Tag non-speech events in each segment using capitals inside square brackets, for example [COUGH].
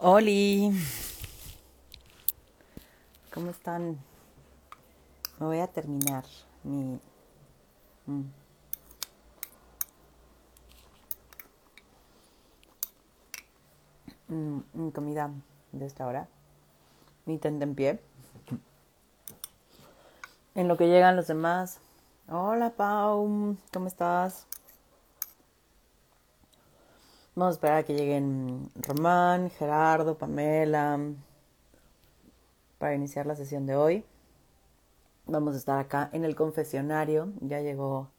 Oli, ¿cómo están? Me voy a terminar mi, mm, mm, mi comida de esta hora, mi pie. En lo que llegan los demás. Hola Pau, ¿cómo estás? Vamos a esperar a que lleguen Román, Gerardo, Pamela para iniciar la sesión de hoy. Vamos a estar acá en el confesionario. Ya llegó.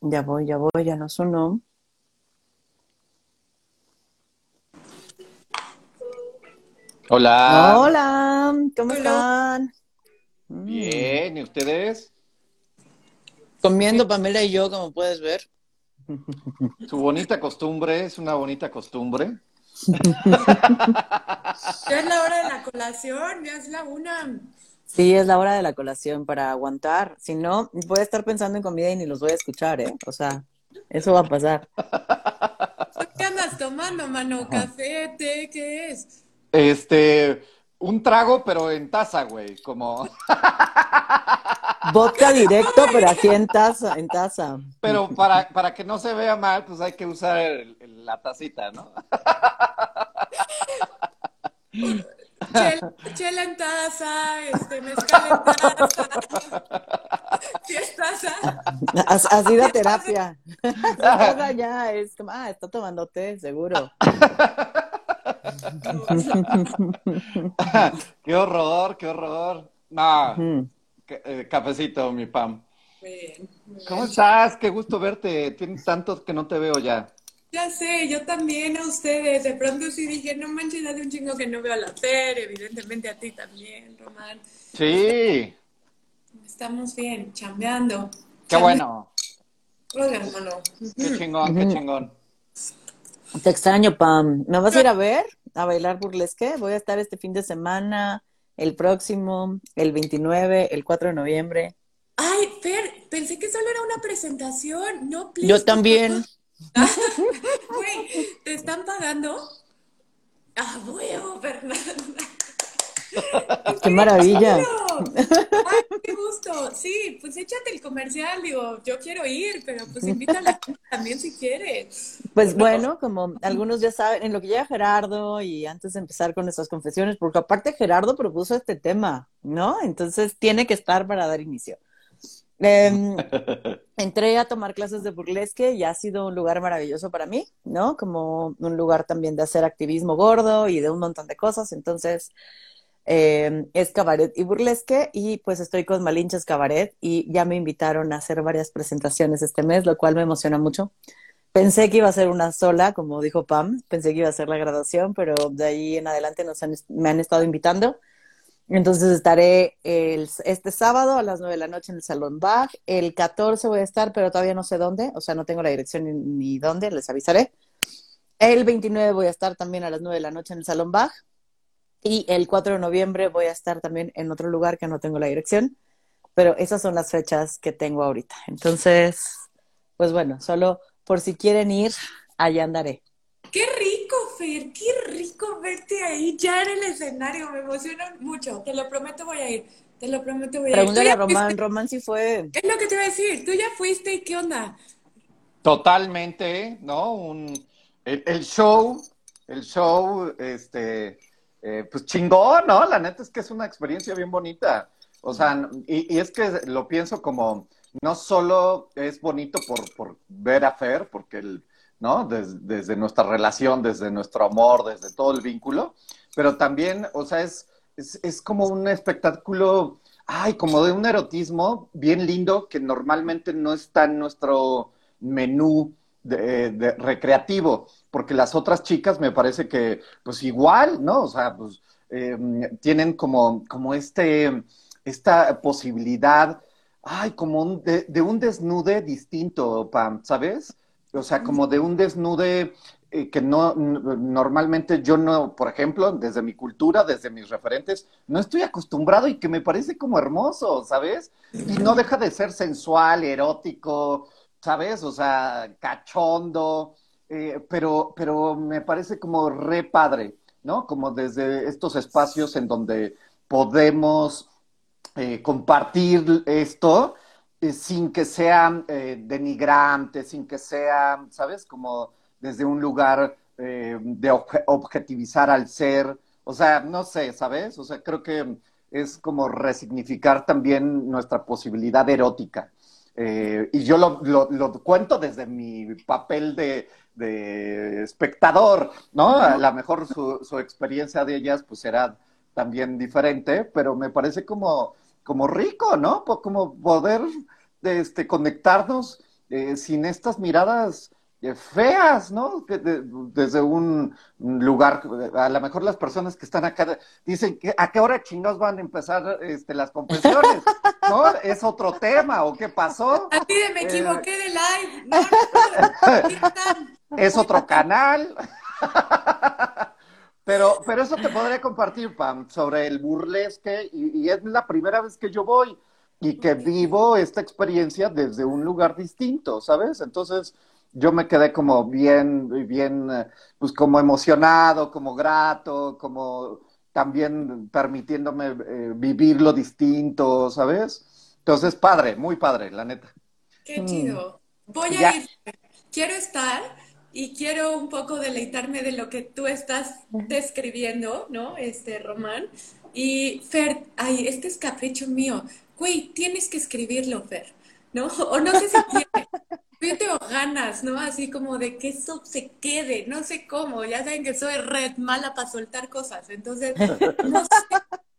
Ya voy, ya voy, ya no sonó. Hola. Hola, ¿cómo están? Bien, ¿y ustedes? Comiendo Pamela y yo, como puedes ver. Su bonita costumbre, es una bonita costumbre. [LAUGHS] Ya es la hora de la colación, ya es la una. Sí, es la hora de la colación para aguantar. Si no, voy a estar pensando en comida y ni los voy a escuchar, ¿eh? O sea, eso va a pasar. ¿Qué andas tomando, mano? ¿Café, té, qué es? Este, un trago, pero en taza, güey, como... [LAUGHS] Vodka directo, pero aquí en taza, en taza. Pero para, para que no se vea mal, pues hay que usar el- el- la tacita, ¿no? [LAUGHS] Chela, chela en taza, este, mezcal en taza. [LAUGHS] Sí es taza. Así terapia. Ya es como, ah, está tomando té, seguro. [LAUGHS] qué horror, qué horror. No, Mm. ca- eh, cafecito, mi Pam. Bien, muy bien. ¿Cómo estás? Qué gusto verte. Tienes tantos que no te veo ya. Ya sé, yo también a ustedes. De pronto sí dije, no manches, hace un chingo que no veo a la Fer, evidentemente a ti también, Román. Sí, Estamos bien, chambeando. qué bueno. Hermano. Qué chingón, qué chingón. Te extraño, Pam. ¿Me vas a ir a ver? ¿A bailar burlesque? Voy a estar este fin de semana, el próximo, el 29, el 4 de noviembre. Ay, Fer, pensé que solo era una presentación. No, please. Yo también. [LAUGHS] Güey, ¿te están pagando? ¡Ah, huevo, Fernanda! [LAUGHS] ¡Qué maravilla! [LAUGHS] ¡Ay, qué gusto! Sí, pues échate el comercial, digo, yo quiero ir, pero pues invita a la [LAUGHS] gente también si quieres. Pues bueno, como algunos ya saben, en lo que llega Gerardo y antes de empezar con nuestras confesiones, porque aparte Gerardo propuso este tema, ¿no? Entonces tiene que estar para dar inicio. Em, entré a tomar clases de burlesque y ha sido un lugar maravilloso para mí, ¿no? Como un lugar también de hacer activismo gordo y de un montón de cosas. Entonces, eh, es cabaret y burlesque y pues estoy con Malinches Cabaret y ya me invitaron a hacer varias presentaciones este mes, lo cual me emociona mucho. Pensé que iba a ser una sola, como dijo Pam, pensé que iba a ser la graduación, pero de ahí en adelante nos han, me han estado invitando. Entonces estaré el, este sábado a las 9 de la noche en el Salón Bach. El 14 voy a estar, pero todavía no sé dónde, o sea, no tengo la dirección ni, dónde, les avisaré. El 29 voy a estar también a las 9 de la noche en el Salón Bach. Y el 4 de noviembre voy a estar también en otro lugar que no tengo la dirección. Pero esas son las fechas que tengo ahorita. Entonces, pues bueno, solo por si quieren ir, allá andaré. ¡Qué rico, Fer! ¡Qué rico verte ahí ya en el escenario! Me emociona mucho. Te lo prometo, voy a ir. Te lo prometo, voy a ir. ¿Tú Pregúntale a Román, fuiste? Román sí fue. Es lo que te iba a decir. Tú ya fuiste y qué onda. Totalmente, ¿no? Un, el, el show, el show, este, eh, pues chingón, ¿no? La neta es que es una experiencia bien bonita. O sea, y, es que lo pienso como, no solo es bonito por, ver a Fer, porque el, ¿no? Des- desde nuestra relación, desde nuestro amor, desde todo el vínculo, pero también, o sea, es, es, como un espectáculo, ay, como de un erotismo bien lindo que normalmente no está en nuestro menú de recreativo, porque las otras chicas me parece que, pues igual, ¿no? O sea, pues eh, tienen como, como este, esta posibilidad, ay, como un, de, de un desnude distinto, Pam, ¿sabes? O sea, como de un desnude eh, que no, normalmente yo no, por ejemplo, desde mi cultura, desde mis referentes, no estoy acostumbrado y que me parece como hermoso, ¿sabes? Y no deja de ser sensual, erótico, ¿sabes? O sea, cachondo, eh, pero, pero me parece como re padre, ¿no? Como desde estos espacios en donde podemos eh, compartir esto eh, sin que sea denigrante, sin que sea, ¿sabes? Como desde un lugar de objetivizar al ser. O sea, no sé, ¿sabes? O sea, creo que es como resignificar también nuestra posibilidad erótica. Eh, y yo lo, lo, cuento desde mi papel de, de espectador, ¿no? A lo mejor su, su, experiencia de ellas pues será también diferente, pero me parece como, como rico, ¿no? Como poder este, conectarnos eh, sin estas miradas feas, ¿no? desde un lugar, a lo mejor las personas que están acá dicen, ¿a qué hora chingados van a empezar este, las confesiones? [LAUGHS] ¿No? ¿Es otro tema o qué pasó? A ti me equivoqué de live. No, es otro canal. [LAUGHS] Pero, pero eso te podría compartir, Pam, sobre el burlesque, y, y, es la primera vez que yo voy y que vivo esta experiencia desde un lugar distinto, ¿sabes? Entonces, yo me quedé como bien, bien, eh, pues como emocionado, como grato, como también permitiéndome eh, vivir lo distinto, ¿sabes? Entonces, padre, muy padre, la neta. Qué mm. chido. Voy a ir, quiero estar y quiero un poco deleitarme de lo que tú estás describiendo, ¿no? Este, Román. Y Fer, ay, este es capricho mío. Güey, tienes que escribirlo, Fer, ¿no? O no sé si quieres. Yo ganas, ¿no? Así como de que eso se quede, no sé cómo, ya saben que soy red mala para soltar cosas, entonces, no sé,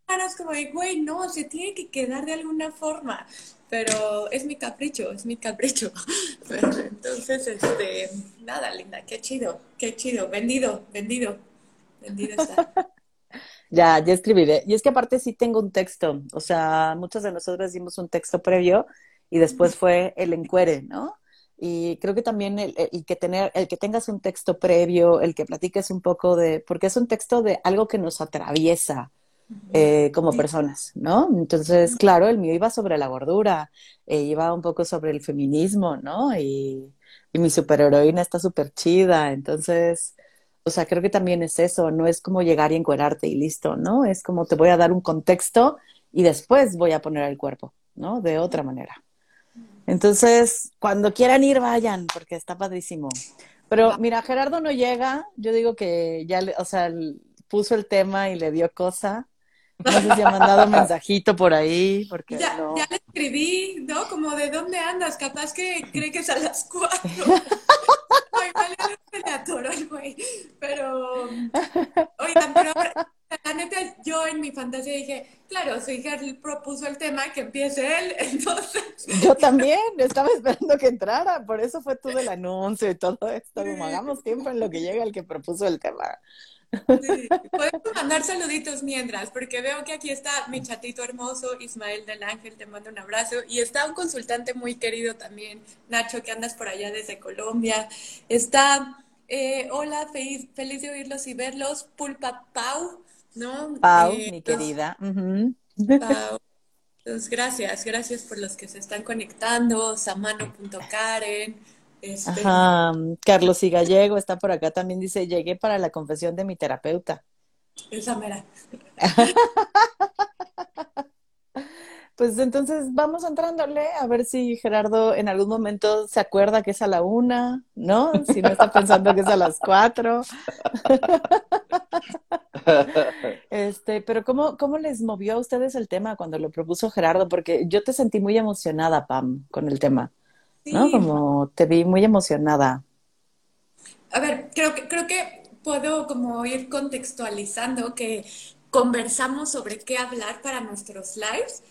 ganas como de, güey, no, se tiene que quedar de alguna forma, pero es mi capricho, es mi capricho. [LAUGHS] Entonces, este, nada, linda, qué chido, qué chido, vendido, vendido, vendido está. [LAUGHS] Ya, ya escribiré. Y es que aparte sí tengo un texto, o sea, muchas de nosotros hicimos un texto previo y después fue el encuere, ¿no? Y creo que también el, que tener, el que tengas un texto previo, el que platiques un poco de, porque es un texto de algo que nos atraviesa eh, como personas, ¿no? Entonces, claro, el mío iba sobre la gordura, eh, iba un poco sobre el feminismo, ¿no? Y, y mi superheroína está súper chida, entonces, o sea, creo que también es eso, no es como llegar y encuerarte y listo, ¿no? Es como te voy a dar un contexto y después voy a poner el cuerpo, ¿no? De otra manera. Entonces, cuando quieran ir, vayan, porque está padrísimo. Pero mira, Gerardo no llega, yo digo que ya, o sea, puso el tema y le dio cosa. No sé si ha mandado un mensajito por ahí, porque ya, no. ya le escribí, ¿no? Como de dónde andas, capaz que cree que es a las cuatro. [LAUGHS] Ay, vale, le atoró el güey. Pero, oigan, pero la neta, yo en mi fantasía dije, claro, si Gerl propuso el tema, que empiece él, [LAUGHS] entonces... Yo también, estaba esperando que entrara, por eso fue todo el anuncio y todo esto, como hagamos tiempo en lo que llega el que propuso el tema. Sí. Podemos mandar saluditos mientras, porque veo que aquí está mi chatito hermoso, Ismael del Ángel, te mando un abrazo. Y está un consultante muy querido también, Nacho, que andas por allá desde Colombia. Está, eh, hola, feliz, feliz de oírlos y verlos, Pulpa Pau, ¿no? Pau, eh, mi querida. [LAUGHS] Pau. Entonces, gracias, gracias por los que se están conectando, samano.karen. Este... Ajá, Carlos y Gallego está por acá también, dice, llegué para la confesión de mi terapeuta. Esa mera. [LAUGHS] Pues entonces vamos entrándole a ver si Gerardo en algún momento se acuerda que es a la una, ¿no? Si no está pensando que es a las cuatro. [LAUGHS] Este, pero ¿cómo, ¿cómo les movió a ustedes el tema cuando lo propuso Gerardo? Porque yo te sentí muy emocionada, Pam, con el tema, ¿no? Como te vi muy emocionada. A ver, creo que, creo que puedo como ir contextualizando que conversamos sobre qué hablar para nuestros lives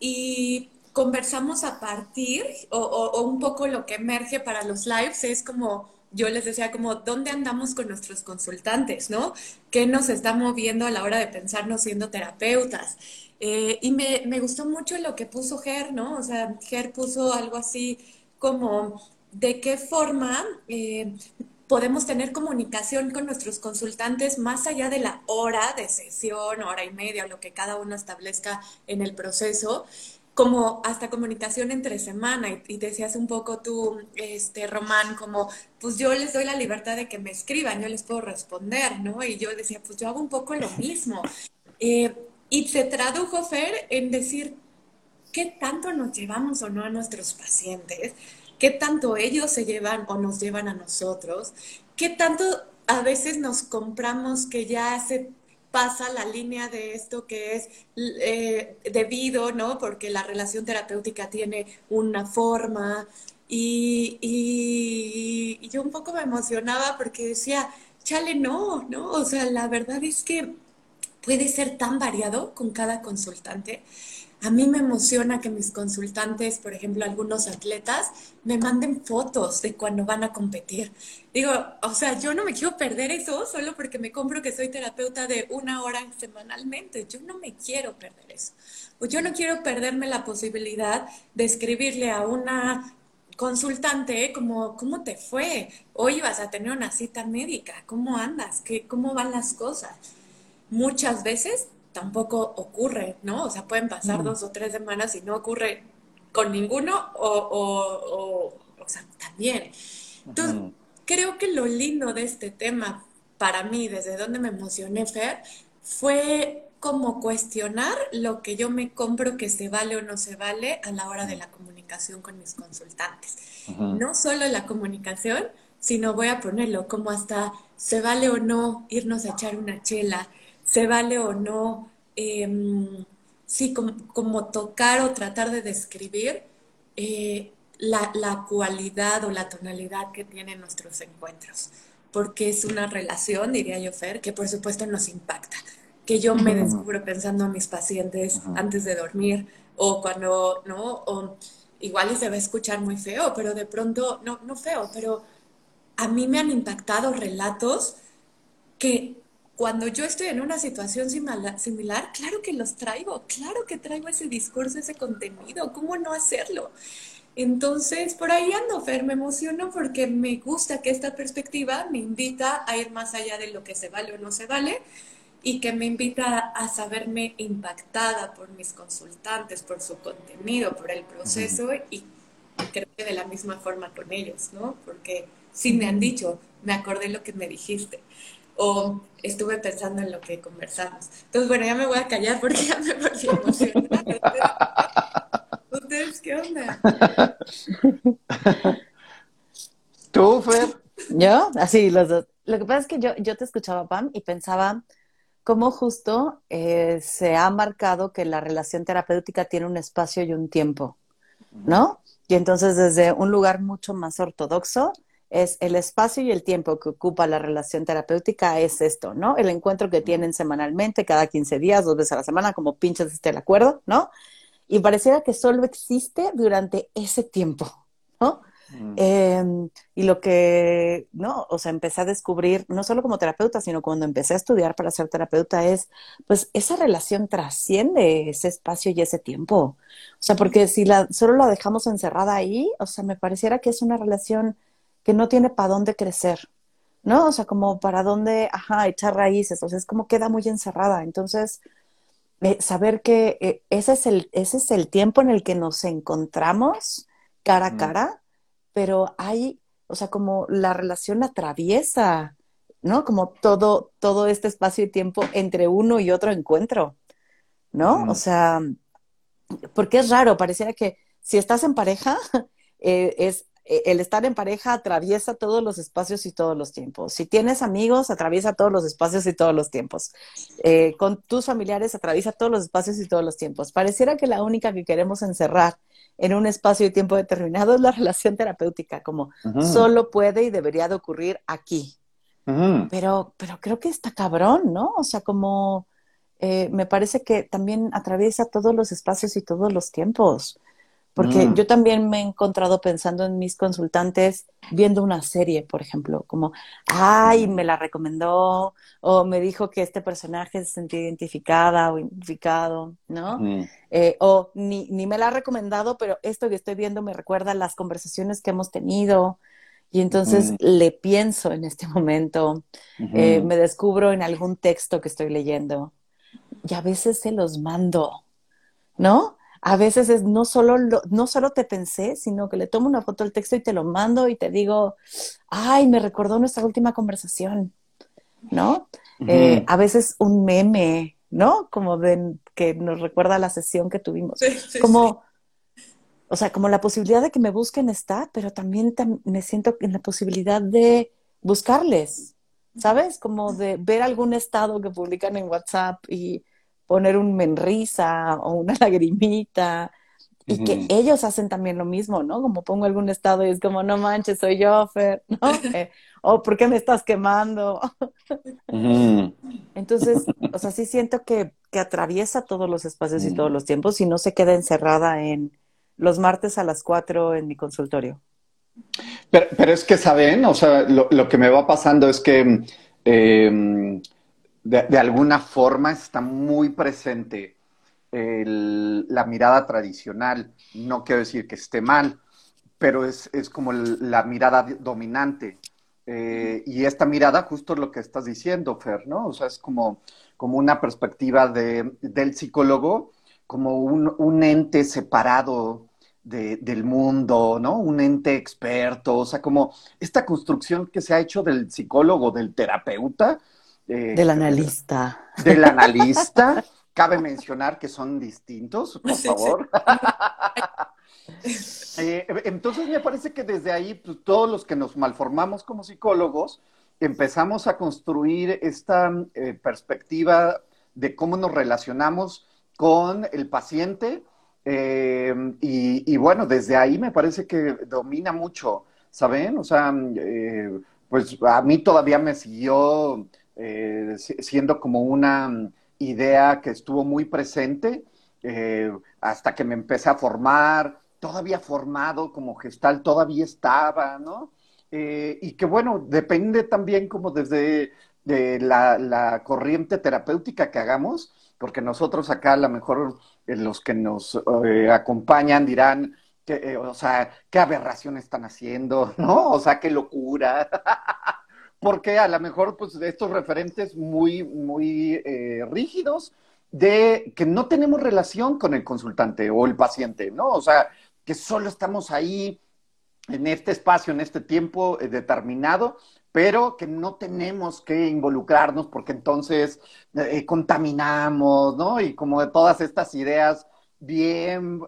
y conversamos a partir, o, un poco lo que emerge para los lives es como, yo les decía, como, ¿dónde andamos con nuestros consultantes, no? ¿Qué nos está moviendo a la hora de pensarnos siendo terapeutas? Eh, y me, me, gustó mucho lo que puso Ger, ¿no? O sea, Ger puso algo así como, ¿de qué forma eh, podemos tener comunicación con nuestros consultantes más allá de la hora de sesión, hora y media, lo que cada uno establezca en el proceso, como hasta comunicación entre semana y, y, decías un poco tú, este, Román, como, pues yo les doy la libertad de que me escriban, yo les puedo responder, ¿no? Y yo decía, pues yo hago un poco lo mismo. [LAUGHS] Eh, y se tradujo, Fer, en decir, ¿qué tanto nos llevamos o no a nuestros pacientes? ¿Qué tanto ellos se llevan o nos llevan a nosotros? ¿Qué tanto a veces nos compramos que ya se pasa la línea de esto que es eh, debido, ¿no? Porque la relación terapéutica tiene una forma y, y, yo un poco me emocionaba porque decía, chale, no, ¿no? O sea, la verdad es que puede ser tan variado con cada consultante. A mí me emociona que mis consultantes, por ejemplo, algunos atletas, me manden fotos de cuando van a competir. Digo, o sea, yo no me quiero perder eso solo porque me compro que soy terapeuta de una hora semanalmente. Yo no me quiero perder eso. O yo no quiero perderme la posibilidad de escribirle a una consultante como, ¿cómo te fue? Hoy vas a tener una cita médica. ¿Cómo andas? ¿Qué, ¿Cómo van las cosas? Muchas veces tampoco ocurre, ¿no? O sea, pueden pasar dos o tres semanas y no ocurre con ninguno o, o, o, sea, también. Entonces, creo que lo lindo de este tema, para mí, desde donde me emocioné, Fer, fue como cuestionar lo que yo me compro que se vale o no se vale a la hora de la comunicación con mis consultantes. No solo la comunicación, sino voy a ponerlo como hasta se vale o no irnos a echar una chela, se vale o no, em, sí, como, tocar o tratar de describir eh, la, cualidad o la tonalidad que tienen nuestros encuentros, porque es una relación, diría yo, Fer, que por supuesto nos impacta, que yo me descubro pensando a mis pacientes antes de dormir o cuando, ¿no? O igual se va a escuchar muy feo, pero de pronto, no, no feo, pero a mí me han impactado relatos que cuando yo estoy en una situación similar, claro que los traigo, claro que traigo ese discurso, ese contenido, ¿cómo no hacerlo? Entonces, por ahí ando, Fer, me emociono porque me gusta que esta perspectiva me invita a ir más allá de lo que se vale o no se vale y que me invita a saberme impactada por mis consultantes, por su contenido, por el proceso y creo que de la misma forma con ellos, ¿no? Porque si me han dicho, me acordé lo que me dijiste o estuve pensando en lo que conversamos. Entonces, bueno, ya me voy a callar porque ya me volví emocionada. ¿Ustedes qué onda? ¿Tú, Fer? Yo, así, los dos. Lo que pasa es que yo, yo te escuchaba, Pam, y pensaba cómo justo eh, se ha marcado que la relación terapéutica tiene un espacio y un tiempo, ¿no? Y entonces desde un lugar mucho más ortodoxo, es el espacio y el tiempo que ocupa la relación terapéutica es esto, ¿no? El encuentro que tienen semanalmente, cada 15 días, dos veces a la semana, como pinches esté el acuerdo, ¿no? Y pareciera que solo existe durante ese tiempo, ¿no? Mm. Em, y lo que, ¿no? O sea, empecé a descubrir, no solo como terapeuta, sino cuando empecé a estudiar para ser terapeuta, es, pues, esa relación trasciende ese espacio y ese tiempo. O sea, porque si la, solo la dejamos encerrada ahí, o sea, me pareciera que es una relación que no tiene para dónde crecer, ¿no? O sea, como para dónde, ajá, echar raíces, o sea, es como queda muy encerrada. Entonces, eh, saber que eh, ese, es el, ese es el tiempo en el que nos encontramos cara a cara, pero hay, o sea, como la relación atraviesa, ¿no? Como todo, todo este espacio y tiempo entre uno y otro encuentro, ¿no? O sea, porque es raro, pareciera que si estás en pareja, [LAUGHS] eh, es el estar en pareja atraviesa todos los espacios y todos los tiempos. Si tienes amigos, atraviesa todos los espacios y todos los tiempos. Eh, con tus familiares, atraviesa todos los espacios y todos los tiempos. Pareciera que la única que queremos encerrar en un espacio y tiempo determinado es la [LAUGHS] relación terapéutica, como solo puede y debería de ocurrir aquí. pero, pero creo que está cabrón, ¿no? O sea, como eh, me parece que también atraviesa todos los espacios y todos los tiempos. Porque mm. yo también me he encontrado pensando en mis consultantes viendo una serie, por ejemplo, como, ay, me la recomendó, o me dijo que este personaje se sentía identificada o identificado, ¿no? Eh, o ni, ni me la ha recomendado, pero esto que estoy viendo me recuerda las conversaciones que hemos tenido. Y entonces le pienso en este momento, eh, me descubro en algún texto que estoy leyendo y a veces se los mando, ¿no? A veces es no solo, no solo te pensé, sino que le tomo una foto del texto y te lo mando y te digo, ay, me recordó nuestra última conversación, ¿no? Eh, a veces un meme, ¿no? Como de que nos recuerda la sesión que tuvimos. como, o sea, como la posibilidad de que me busquen está, pero también me siento en la posibilidad de buscarles, ¿sabes? Como de ver algún estado que publican en WhatsApp y poner un menrisa o una [LAUGHS] lagrimita. Y que ellos hacen también lo mismo, ¿no? Como pongo algún estado y es como, no manches, soy yo, Fer, [LAUGHS] ¿no? Eh, o ¿por qué me estás quemando? [LAUGHS] Entonces, o sea, sí siento que, que, atraviesa todos los espacios y todos los tiempos y no se queda encerrada en los martes a las cuatro en mi consultorio. Pero, pero es que, ¿saben? O sea, lo, lo, que me va pasando es que... Eh, de, alguna forma está muy presente la mirada tradicional. No quiero decir que esté mal, pero es, como la mirada dominante. Eh, y esta mirada, justo lo que estás diciendo, Fer, ¿no? O sea, es como, como una perspectiva de, del psicólogo, como un, ente separado del mundo, ¿no? Un ente experto, o sea, como esta construcción que se ha hecho del psicólogo, del terapeuta, eh, del analista. Del analista. Cabe mencionar que son distintos, por favor. [LAUGHS] Eh, entonces me parece que desde ahí pues, todos los que nos malformamos como psicólogos empezamos a construir esta eh, perspectiva de cómo nos relacionamos con el paciente y, y, bueno, desde ahí me parece que domina mucho, ¿saben? O sea, pues a mí todavía me siguió eh, siendo como una mm, idea que estuvo muy presente eh, hasta que me empecé a formar, todavía formado como gestal, todavía estaba, ¿no? Eh, y que bueno, depende también como desde de la, corriente terapéutica que hagamos, porque nosotros acá a lo mejor los que nos acompañan dirán, que, o sea, qué aberración están haciendo, [LAUGHS] ¿no? O sea, qué locura. [LAUGHS] porque a lo mejor pues estos referentes muy, muy eh, rígidos de que no tenemos relación con el consultante o el paciente, ¿no? O sea, que solo estamos ahí en este espacio, en este tiempo eh, determinado, pero que no tenemos que involucrarnos porque entonces eh, contaminamos, ¿no? Y como de todas estas ideas bien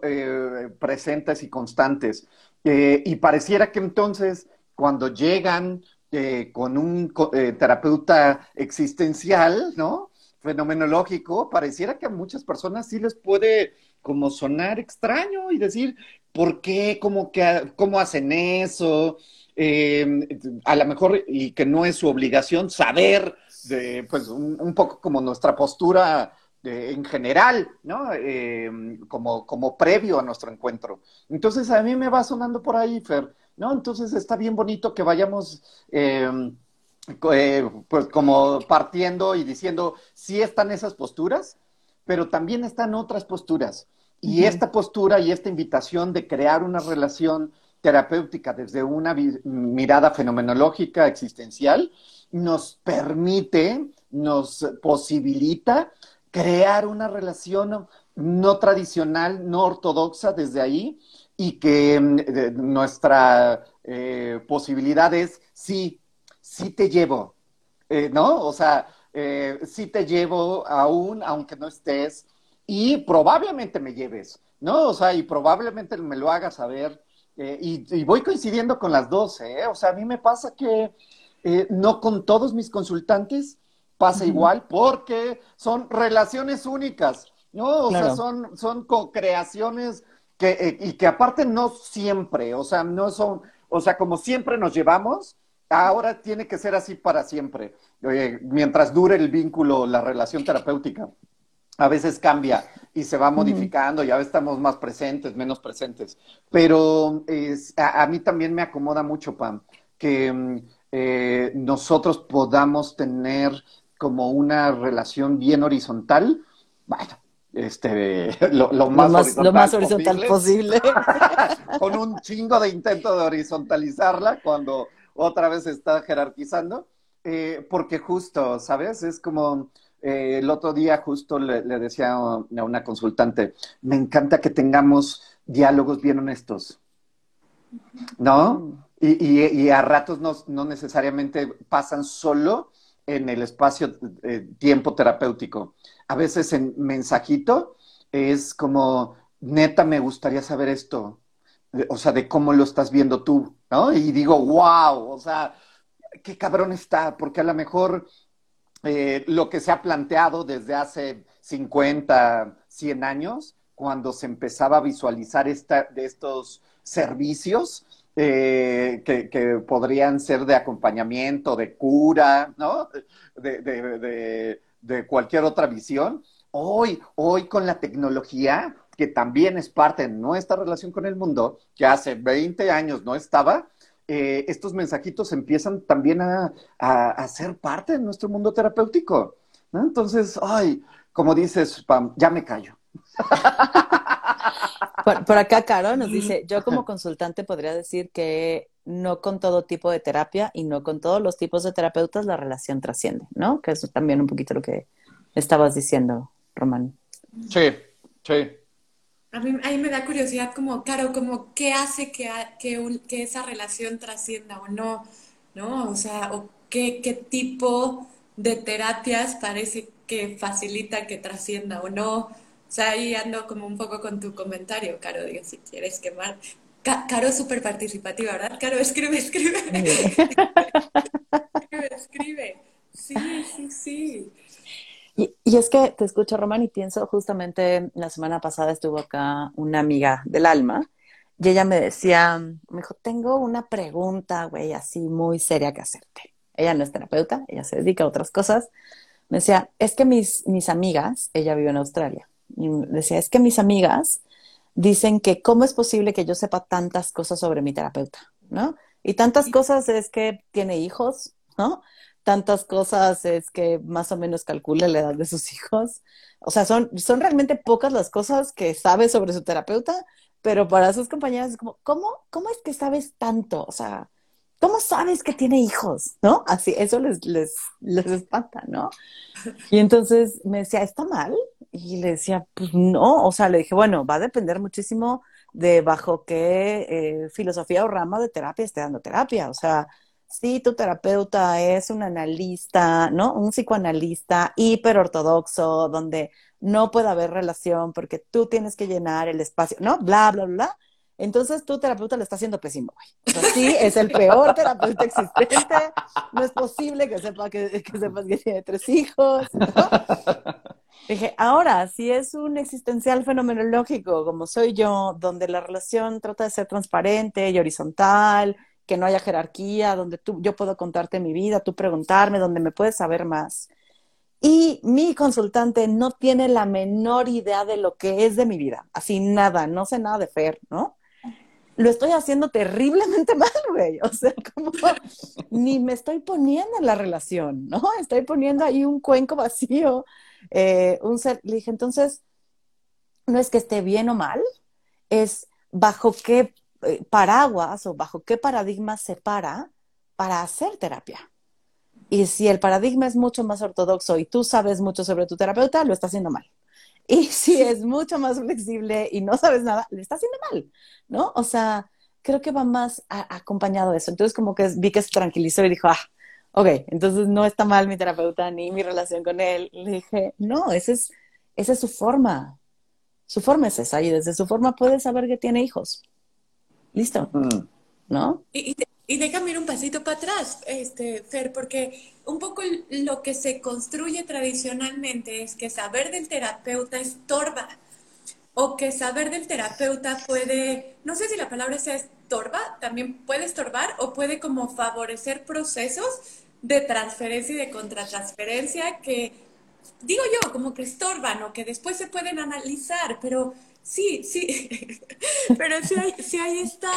presentes y constantes. y pareciera que entonces cuando llegan eh, con un eh, terapeuta existencial, ¿no? Fenomenológico, pareciera que a muchas personas sí les puede como sonar extraño y decir, ¿por qué? ¿Cómo, que, cómo hacen eso? Em, a lo mejor, y que no es su obligación saber, de, pues un, poco como nuestra postura en general, ¿no? Em, como, como previo a nuestro encuentro. Entonces a mí me va sonando por ahí, Fer, ¿no? Entonces está bien bonito que vayamos em, eh, pues como partiendo y diciendo, sí están esas posturas, pero también están otras posturas. Y esta postura y esta invitación de crear una relación terapéutica desde una mirada fenomenológica existencial nos permite, nos posibilita crear una relación no tradicional, no ortodoxa desde ahí, y que mm, nuestra eh, posibilidad es sí, sí te llevo, eh, ¿no? O sea, eh, sí te llevo aún, aunque no estés, y probablemente me lleves, ¿no? O sea, y probablemente me lo hagas saber. Y, voy coincidiendo con las dos, ¿eh? O sea, a mí me pasa que no con todos mis consultantes pasa igual porque son relaciones únicas, ¿no? O sea, son, son co-creaciones que, eh, y que aparte no siempre, o sea, no son, o sea, como siempre nos llevamos, ahora tiene que ser así para siempre, mientras dure el vínculo, la relación terapéutica. A veces cambia y se va modificando y a veces estamos más presentes, menos presentes. Pero es, a, mí también me acomoda mucho, Pam, que mm, eh, nosotros podamos tener como una relación bien horizontal. Bueno, este, [LAUGHS] lo, más, horizontal, posible, [LAUGHS] con un chingo de intento de horizontalizarla cuando otra vez está jerarquizando, eh, porque justo, ¿sabes? Es como, eh, el otro día justo le, decía a una consultante, me encanta que tengamos diálogos bien honestos, ¿no? Y, a ratos no, necesariamente pasan solo en el espacio eh, tiempo terapéutico. A veces en mensajito es como, neta, me gustaría saber esto, o sea, de cómo lo estás viendo tú, ¿no? Y digo, wow, o sea, qué cabrón está, porque a lo mejor eh, lo que se ha planteado desde hace 50, 100 años, cuando se empezaba a visualizar esta, de estos servicios eh, que, podrían ser de acompañamiento, de cura, ¿no? De, cualquier otra visión. Hoy, hoy con la tecnología, que también es parte de nuestra relación con el mundo, que hace 20 años no estaba, eh, estos mensajitos empiezan también a, a, ser parte de nuestro mundo terapéutico. Entonces, ay, como dices, Pam, ya me callo. [LAUGHS] Por, acá, Caro nos dice, yo como consultante podría decir que no con todo tipo de terapia y no con todos los tipos de terapeutas la relación trasciende, ¿no? Que eso también un poquito lo que estabas diciendo, Román. Sí, sí. A mí, ahí me da curiosidad como, claro, como qué hace que, que, que esa relación trascienda o no, ¿no? O sea, o qué, qué tipo de terapias parece que facilita que trascienda o no. O sea, ahí ando como un poco con tu comentario, Caro, digo, si quieres quemar. Caro es súper participativa, ¿verdad? Caro, escribe, escribe. escribe, escribe. Sí, sí, sí. Y, es que te escucho, Román, y pienso justamente la semana pasada estuvo acá una amiga del alma y ella me decía, me dijo, tengo una pregunta, güey, así muy seria que hacerte. Ella no es terapeuta, ella se dedica a otras cosas. Me decía, es que mis, mis amigas, ella vive en Australia, y decía, es que mis amigas dicen que cómo es posible que yo sepa tantas cosas sobre mi terapeuta, ¿no? Y tantas cosas es que tiene hijos, ¿no? tantas cosas es que más o menos calcule la edad de sus hijos. O sea, son, son realmente pocas las cosas que sabe sobre su terapeuta, pero para sus compañeras es como, ¿cómo, ¿cómo es que sabes tanto? O sea, ¿cómo sabes que tiene hijos? ¿No? Así, eso les, les, les espanta, ¿no? Y entonces me decía, ¿está mal? Y le decía, pues no, o sea, le dije, bueno, va a depender muchísimo de bajo qué eh, filosofía o rama de terapia esté dando terapia. O sea, si tu terapeuta es un analista, ¿no? Un psicoanalista hiperortodoxo, donde no puede haber relación porque tú tienes que llenar el espacio, ¿no? Bla, bla, bla. Entonces tu terapeuta lo está haciendo pésimo, güey. sí, es el peor terapeuta existente. No es posible que sepa que, que sepas que tiene tres hijos. Dije, ahora, si es un existencial fenomenológico como soy yo, donde la relación trata de ser transparente y horizontal, que no haya jerarquía, donde tú, yo puedo contarte mi vida, tú preguntarme, donde me puedes saber más. Y mi consultante no tiene la menor idea de lo que es de mi vida, así nada, no sé nada de Fer, ¿no? Lo estoy haciendo terriblemente [LAUGHS] mal, güey. O sea, como ni me estoy poniendo en la relación, ¿no? Estoy poniendo ahí un cuenco vacío, eh, un ser. Le dije, entonces, no es que esté bien o mal, es bajo qué eh, paraguas o bajo qué paradigma se para para hacer terapia. Y si el paradigma es mucho más ortodoxo y tú sabes mucho sobre tu terapeuta, lo está haciendo mal. Y [LAUGHS] si es mucho más flexible y no sabes nada, le está haciendo mal, ¿no? O sea, creo que va más acompañado de eso. Entonces, como que vi que se tranquilizó y dijo, ah, ok, entonces no está mal mi terapeuta ni mi relación con él. Le dije, no, esa es, esa es su forma. Su forma es esa y desde su forma puede saber que tiene hijos. Listo. ¿No? Y, y, déjame ir un pasito para atrás, este, Fer, porque un poco lo que se construye tradicionalmente es que saber del terapeuta estorba. O que saber del terapeuta puede, no sé si la palabra sea estorba, también puede estorbar o puede como favorecer procesos de transferencia y de contratransferencia que, digo yo, como que estorban o que después se pueden analizar, pero Sí, sí, [LAUGHS] pero si hay, si hay esta,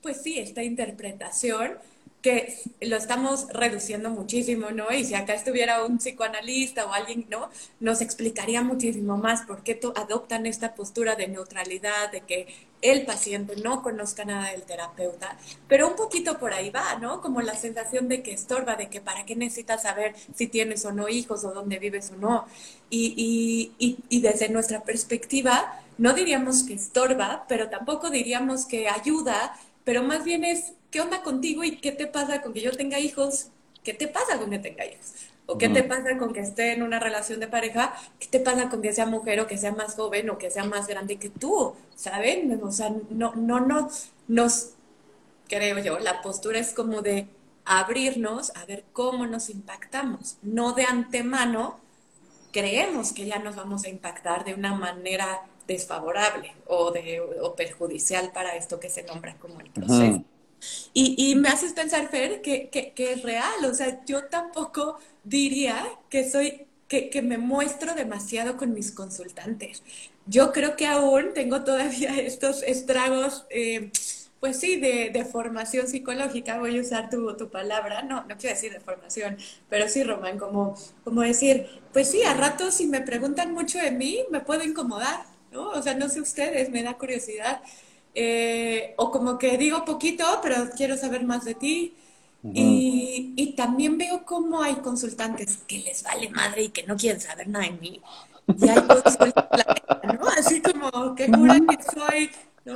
pues sí, esta interpretación que lo estamos reduciendo muchísimo, ¿no? Y si acá estuviera un psicoanalista o alguien, ¿no? Nos explicaría muchísimo más por qué adoptan esta postura de neutralidad, de que el paciente no conozca nada del terapeuta, pero un poquito por ahí va, ¿no? Como la sensación de que estorba, de que para qué necesitas saber si tienes o no hijos o dónde vives o no. Y, y, y desde nuestra perspectiva, no diríamos que estorba, pero tampoco diríamos que ayuda, pero más bien es ¿qué onda contigo y qué te pasa con que yo tenga hijos? ¿Qué te pasa con que tenga hijos? ¿O qué te pasa con que esté en una relación de pareja? ¿Qué te pasa con que sea mujer o que sea más joven o que sea más grande que tú? ¿Saben? O sea, no, no, no, nos, creo yo, la postura es como de abrirnos a ver cómo nos impactamos. No de antemano creemos que ya nos vamos a impactar de una manera desfavorable o, de, o perjudicial para esto que se nombra como el proceso. Y, me haces pensar, Fer, que, que, es real. O sea, yo tampoco diría que soy, que, que, me muestro demasiado con mis consultantes. Yo creo que aún tengo todavía [LAUGHS] estos estragos, eh, pues sí, de, de, formación psicológica. Voy a usar tu, tu, palabra. No, no quiero decir de formación, pero sí, Román, como, como decir, pues sí, a ratos si me preguntan mucho de mí, me puedo incomodar, ¿no? O sea, no sé ustedes, me da curiosidad. Eh, o como que digo poquito, pero quiero saber más de ti. y, y, también veo cómo hay consultantes que les vale madre y que no quieren saber nada de mí. Y hay consultantes, ¿no? Así como, qué cura que soy, ¿no?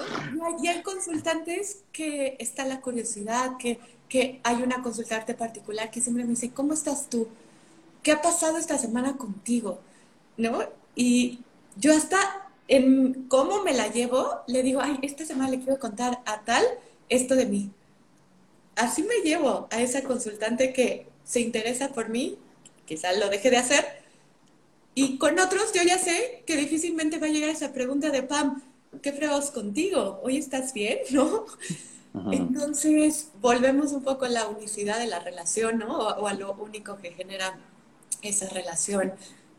Y hay, consultantes que está la curiosidad, que, que hay una consultante particular que siempre me dice, ¿cómo estás tú? ¿Qué ha pasado esta semana contigo? ¿No? Y yo hasta en cómo me la llevo, le digo, ay, esta semana le quiero contar a tal esto de mí. Así me llevo a esa consultante que se interesa por mí, quizás lo deje de hacer, y con otros yo ya sé que difícilmente va a llegar esa pregunta de Pam, ¿qué fregados contigo? ¿Hoy estás bien? [LAUGHS] ¿No? Entonces, volvemos un poco a la unicidad de la relación, ¿no? o a lo único que genera esa relación.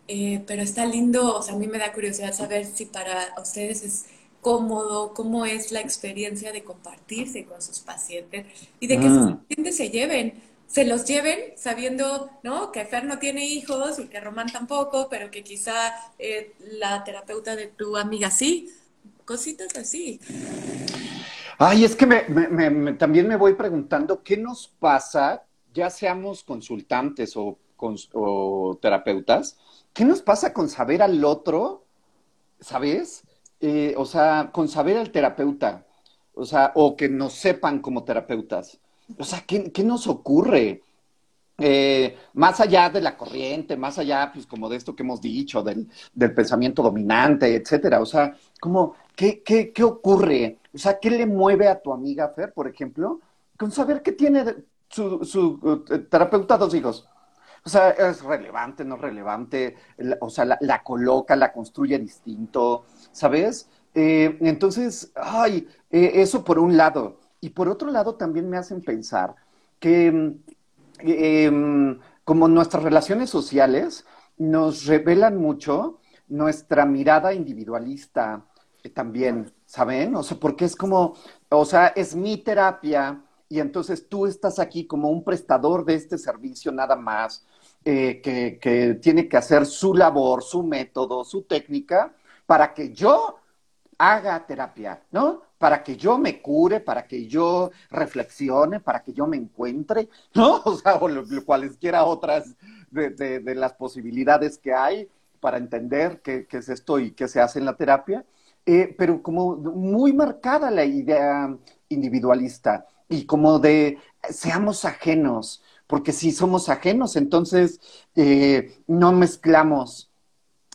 Eh, pero está lindo, o sea, a mí me da curiosidad saber si para ustedes es cómodo, cómo es la experiencia de compartirse con sus pacientes y de que sus mm. pacientes se lleven, se los lleven sabiendo, ¿no? Que Fer no tiene hijos y que Román tampoco, pero que quizá eh, la terapeuta de tu amiga sí, cositas así. Ay, es que me, también me voy preguntando qué nos pasa, ya seamos consultantes o, o terapeutas, ¿qué nos pasa con saber al otro? ¿Sabes? Eh, o sea, con saber al terapeuta, o sea, o que nos sepan como terapeutas. O sea, ¿qué, nos ocurre? Eh, más allá de la corriente, más allá, pues, como de esto que hemos dicho, del, pensamiento dominante, etcétera. O sea, como, ¿qué, qué, qué ocurre? O sea, ¿qué le mueve a tu amiga Fer, por ejemplo, con saber que tiene su, su eh, terapeuta dos hijos? O sea, es relevante, no relevante, o sea, la, coloca, la construye distinto, ¿sabes? Eh, entonces, ay, eh, eso por un lado. Y por otro lado también me hacen pensar que mm, em, como nuestras relaciones sociales nos revelan mucho nuestra mirada individualista eh, también, ¿saben? O sea, porque es como, o sea, es mi terapia y entonces tú estás aquí como un prestador de este servicio nada más eh, que, tiene que hacer su labor, su método, su técnica, para que yo haga terapia, ¿no? Para que yo me cure, para que yo reflexione, para que yo me encuentre, ¿no? [LAUGHS] O sea, o lo, cualesquiera otras de, las posibilidades que hay para entender qué, es esto y qué se hace en la terapia, eh, pero como muy marcada la idea individualista y como de seamos ajenos, porque si somos ajenos, entonces eh, no mezclamos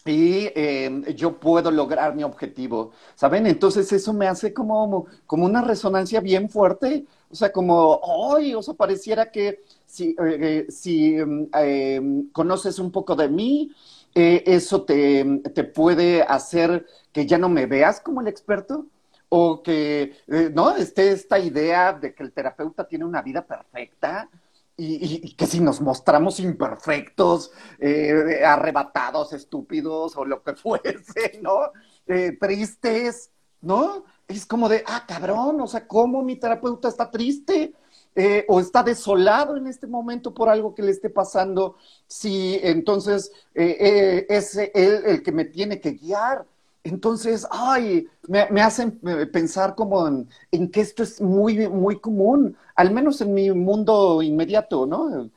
y eh, yo puedo lograr mi objetivo, ¿saben? Entonces eso me hace como, como una resonancia bien fuerte, o sea, como, ¡ay! O sea, pareciera que si, eh, si em, conoces un poco de mí, eso te, te, puede hacer que ya no me veas como el experto, o que, ¿no? Esté esta idea de que el terapeuta tiene una vida perfecta, y, que si nos mostramos imperfectos, eh, arrebatados, estúpidos o lo que [LAUGHS] fuese, ¿no? Eh, tristes, ¿no? Es como de, ah, cabrón, o sea, ¿cómo mi terapeuta está triste? eh, o está desolado en este momento por algo que le esté pasando, si entonces eh, eh, es él el que me tiene que guiar. Entonces, ay, me, hacen pensar como en, en, que esto es muy, muy común, al menos en mi mundo inmediato, ¿no?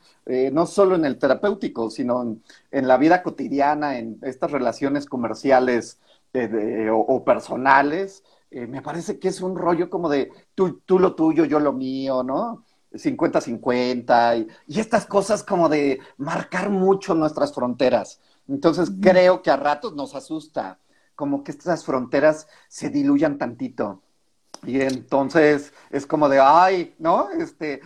no solo en el terapéutico, sino en, la vida cotidiana, en estas relaciones comerciales o, personales. me parece que es un rollo como de tú, tú lo tuyo, yo lo mío, ¿no? 50-50 y, estas cosas como de marcar mucho nuestras fronteras. Entonces creo que a ratos nos asusta como que estas fronteras se diluyan tantito. Y entonces es como de, ay, ¿no? Este,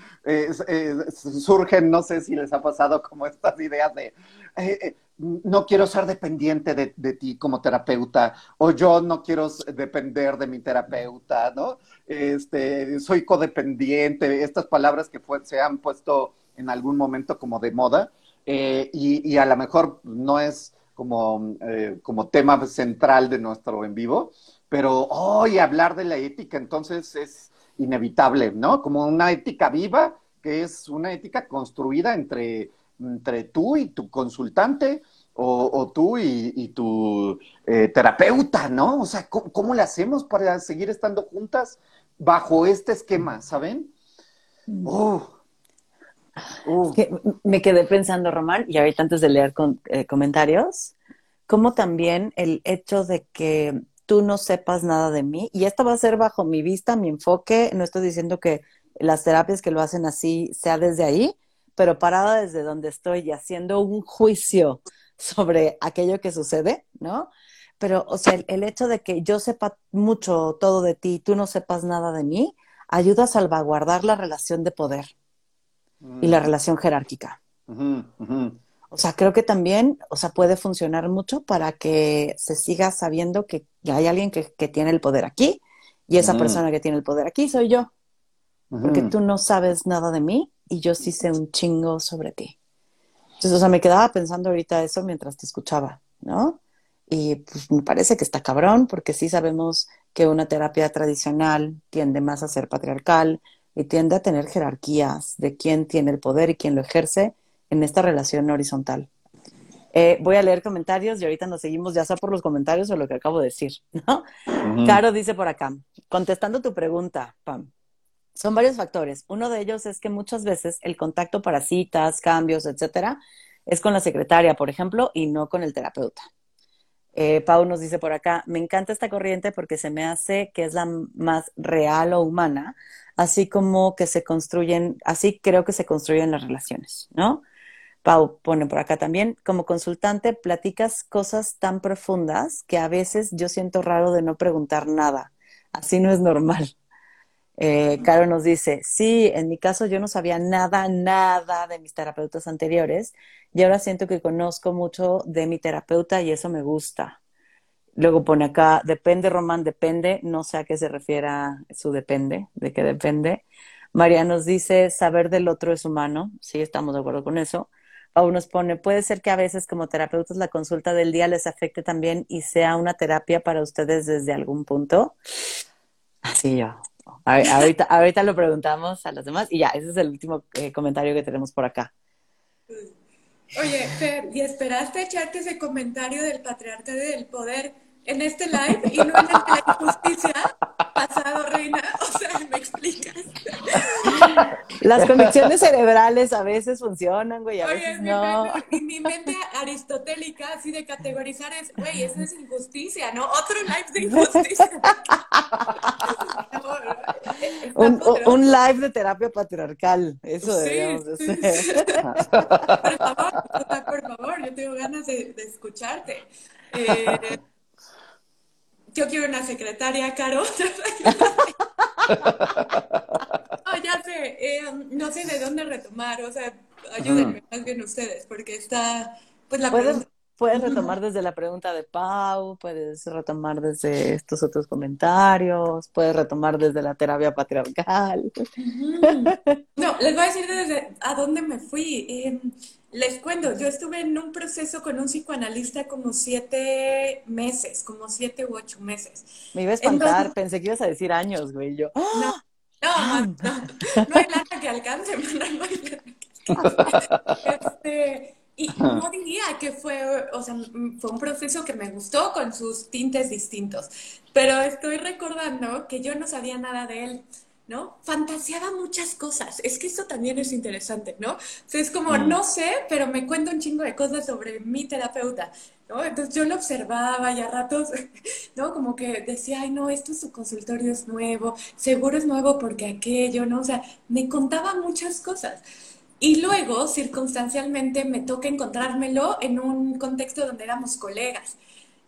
surgen, no sé si les ha pasado como estas ideas de, eh, eh, no quiero ser dependiente de, ti como terapeuta, o yo no quiero depender de mi terapeuta, ¿no? Este, soy codependiente, estas palabras que se han puesto en algún momento como de moda, eh, y, a lo mejor no es como, eh, como tema central de nuestro en vivo, pero hoy hablar de la ética entonces es inevitable, ¿no? Como una ética viva, que es una ética construida entre entre tú y tu consultante o, tú y, tu eh, terapeuta, ¿no? O sea, ¿cómo, le hacemos para seguir estando juntas bajo este esquema, ¿saben? Mm. me quedé pensando, Román, y ahorita antes de leer eh, comentarios, como también el hecho de que tú no sepas nada de mí, y esto va a ser bajo mi vista, mi enfoque, no estoy diciendo que las terapias que lo hacen así sea desde ahí, pero parada desde donde estoy y haciendo un juicio sobre aquello que sucede, ¿no? Pero, o sea, el, hecho de que yo sepa mucho todo de ti y tú no sepas nada de mí, ayuda a salvaguardar la relación de poder y la mm. relación jerárquica. O sea, creo que también, o sea, puede funcionar mucho para que se siga sabiendo que hay alguien que, tiene el poder aquí y esa persona que tiene el poder aquí soy yo. Porque tú no sabes nada de mí y yo sí sé un chingo sobre ti. Entonces, o sea, me quedaba pensando ahorita eso mientras te escuchaba, ¿no? Y pues me parece que está cabrón, porque sí sabemos que una terapia tradicional tiende más a ser patriarcal y tiende a tener jerarquías de quién tiene el poder y quién lo ejerce en esta relación horizontal. Eh, voy a leer comentarios y ahorita nos seguimos ya sea por los comentarios o lo que acabo de decir, [LAUGHS] ¿no? Caro dice por acá, contestando tu pregunta, Pam, son varios factores. Uno de ellos es que muchas veces el contacto para citas, cambios, etcétera, es con la secretaria, por ejemplo, y no con el terapeuta. Eh, Pau nos dice por acá, me encanta esta corriente porque se me hace que es la más real o humana, así como que se construyen, así creo que se construyen las relaciones, ¿no? Pau pone por acá también, como consultante platicas cosas tan profundas que a veces yo siento raro de no preguntar nada. Así no es normal. Eh, Caro nos dice, sí, en mi caso yo no sabía nada, nada de mis terapeutas anteriores y ahora siento que conozco mucho de mi terapeuta y eso me gusta. Luego pone acá, depende, Román, depende, no sé a qué se refiera su depende, de qué depende. María nos dice, saber del otro es humano, sí, estamos de acuerdo con eso. Pau nos pone, puede ser que a veces como terapeutas la consulta del día les afecte también y sea una terapia para ustedes desde algún punto. Así yo, ahorita, ahorita lo preguntamos a los demás y ya, ese es el último eh, comentario que tenemos por acá. Oye, Fer, ¿y esperaste echarte ese comentario del patriarca del poder en este live y no en el de la injusticia pasado, Reina? O sea, ¿me explicas? Las conexiones cerebrales a veces funcionan, güey, a veces no. Mi mi mente aristotélica, así de categorizar es, güey, eso es injusticia, ¿no? Otro live de injusticia. [LAUGHS] un, un, live de terapia patriarcal, eso deberíamos de. Por favor, por favor, yo tengo ganas de, de escucharte. Eh, yo quiero una secretaria, Caro. [LAUGHS] no, ya sé, eh, no sé de dónde retomar, o sea, ayúdenme más bien ustedes, porque está, pues la ¿Puedes, puedes retomar desde la pregunta de Pau, puedes retomar desde estos otros comentarios, puedes retomar desde la terapia patriarcal. No, les voy a decir desde a dónde me fui. Eh, les cuento, yo estuve en un proceso con un psicoanalista como siete meses, como siete u ocho meses. Me iba a espantar, pensé que ibas a decir años, güey. Yo, no, no, no, [LAUGHS] no hay nada que alcance, este, y no diría que fue, o sea, fue un proceso que me gustó con sus tintes distintos, pero estoy recordando que yo no sabía nada de él. ¿No? Fantaseaba muchas cosas. Es que eso también es interesante, ¿no? O sea, es como, mm. no sé, pero me cuenta un chingo de cosas sobre mi terapeuta, ¿no? Entonces yo lo observaba y a ratos, [LAUGHS] ¿no? Como que decía, ay, no, esto su consultorio es nuevo, seguro es nuevo porque aquello, ¿no? O sea, me contaba muchas cosas. Y luego, circunstancialmente, me toca encontrármelo en un contexto donde éramos colegas.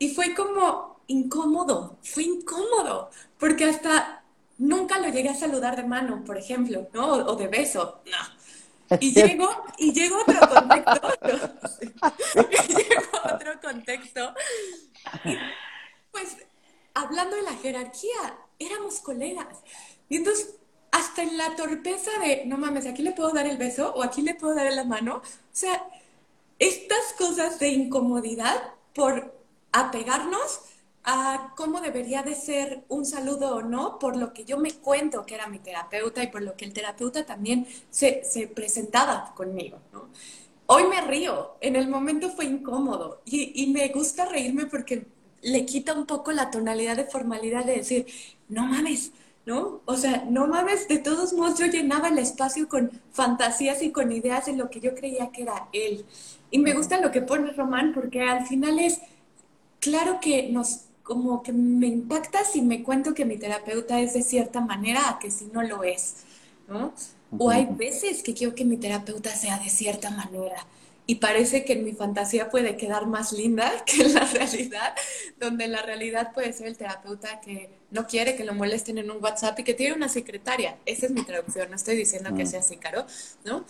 Y fue como incómodo, fue incómodo, porque hasta nunca lo llegué a saludar de mano, por ejemplo, ¿no? O, de beso, no. Y llego, y llego a otro contexto, [LAUGHS] y llego a otro contexto, pues hablando de la jerarquía, éramos colegas. Y entonces, hasta en la torpeza de, no mames, aquí le puedo dar el beso o aquí le puedo dar la mano, o sea, estas cosas de incomodidad por apegarnos a cómo debería de ser un saludo o no, por lo que yo me cuento que era mi terapeuta y por lo que el terapeuta también se, se presentaba conmigo, ¿no? Hoy me río, en el momento fue incómodo y, y me gusta reírme porque le quita un poco la tonalidad de formalidad de decir, no mames, ¿no? O sea, no mames, de todos modos yo llenaba el espacio con fantasías y con ideas de lo que yo creía que era él. Y me gusta lo que pone Román porque al final es, claro que nos como que me impacta si me cuento que mi terapeuta es de cierta manera a que si no lo es, ¿no? O hay veces que quiero que mi terapeuta sea de cierta manera y parece que en mi fantasía puede quedar más linda [LAUGHS] que en la realidad, donde en la realidad puede ser el terapeuta que no quiere que lo molesten en un WhatsApp y que tiene una secretaria. Esa es mi traducción, no estoy diciendo que sea así, Caro, ¿no?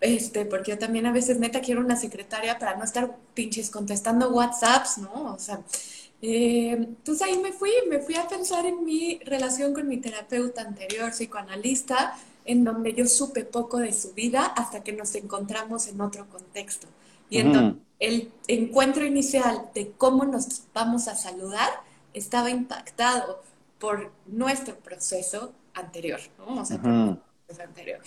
Este, porque yo también a veces neta quiero una secretaria para no estar pinches contestando WhatsApps, ¿no? O sea, eh, entonces ahí me fui, me fui a pensar en mi relación con mi terapeuta anterior, psicoanalista, en donde yo supe poco de su vida hasta que nos encontramos en otro contexto. Y entonces el encuentro inicial de cómo nos vamos a saludar estaba impactado por nuestro proceso anterior, ¿no? O sea, proceso anterior.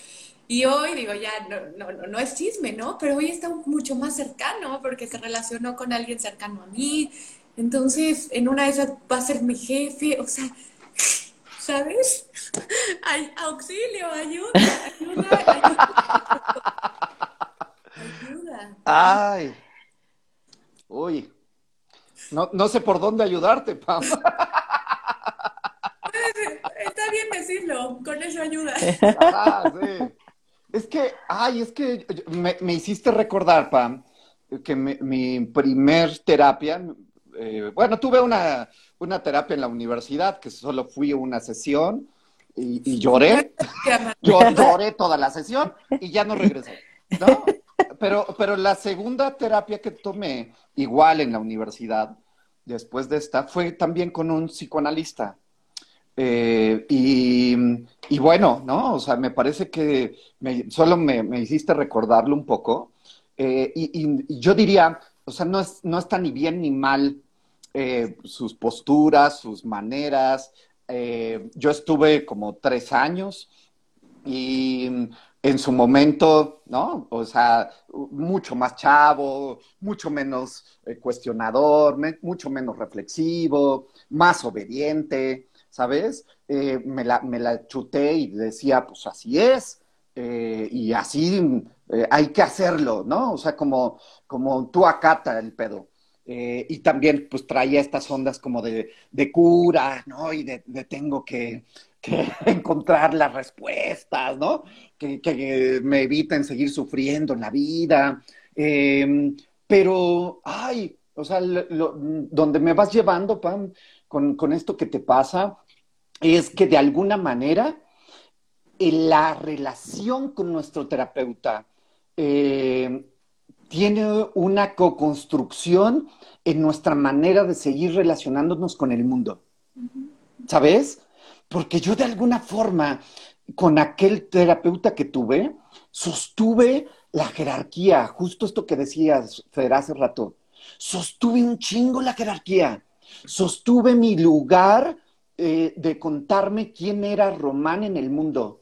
Y hoy digo, ya no, no, no es chisme, ¿no? Pero hoy está mucho más cercano porque se relacionó con alguien cercano a mí, entonces, en una de esas va a ser mi jefe, o sea, ¿sabes? Ay, auxilio, ayuda, ayuda, ayuda. Ay. Uy. No, no sé por dónde ayudarte, Pam. Está bien decirlo, con eso ayuda. Ah, sí. Es que, ay, es que me, me hiciste recordar, Pam, que mi primer terapia, eh, bueno, tuve una, terapia en la universidad que solo fui a una sesión y, lloré. [LAUGHS] [LAUGHS] Yo lloré toda la sesión y ya no regresé. ¿no? Pero, pero la segunda terapia que tomé, igual en la universidad, después de esta, fue también con un psicoanalista. Eh, y, bueno, ¿no? O sea, me parece que solo me, hiciste recordarlo un poco. Eh, y, yo diría, o sea, no, es, no está ni bien ni mal eh, sus posturas, sus maneras. Eh, yo estuve como tres años y en su momento, ¿no? O sea, mucho más chavo, mucho menos eh, cuestionador, mucho menos reflexivo, más obediente, ¿sabes? me, la, me chuté y decía, pues así es, y así hay que hacerlo, ¿no? O sea, como, como tú acata el pedo. Eh, y también pues traía estas ondas como de, cura, ¿no? Y de, tengo que, [LAUGHS] encontrar las respuestas, ¿no? Que, me eviten seguir sufriendo en la vida. Em, pero, ay, o sea, donde me vas llevando, Pam, con, esto que te pasa, es que de alguna manera la relación con nuestro terapeuta eh, tiene una co-construcción en nuestra manera de seguir relacionándonos con el mundo. ¿Sabes? Porque yo de alguna forma, con aquel terapeuta que tuve, sostuve la jerarquía, justo esto que decías, Fer, hace rato. Sostuve un chingo la jerarquía. Sostuve mi lugar eh, de contarme quién era Román en el mundo.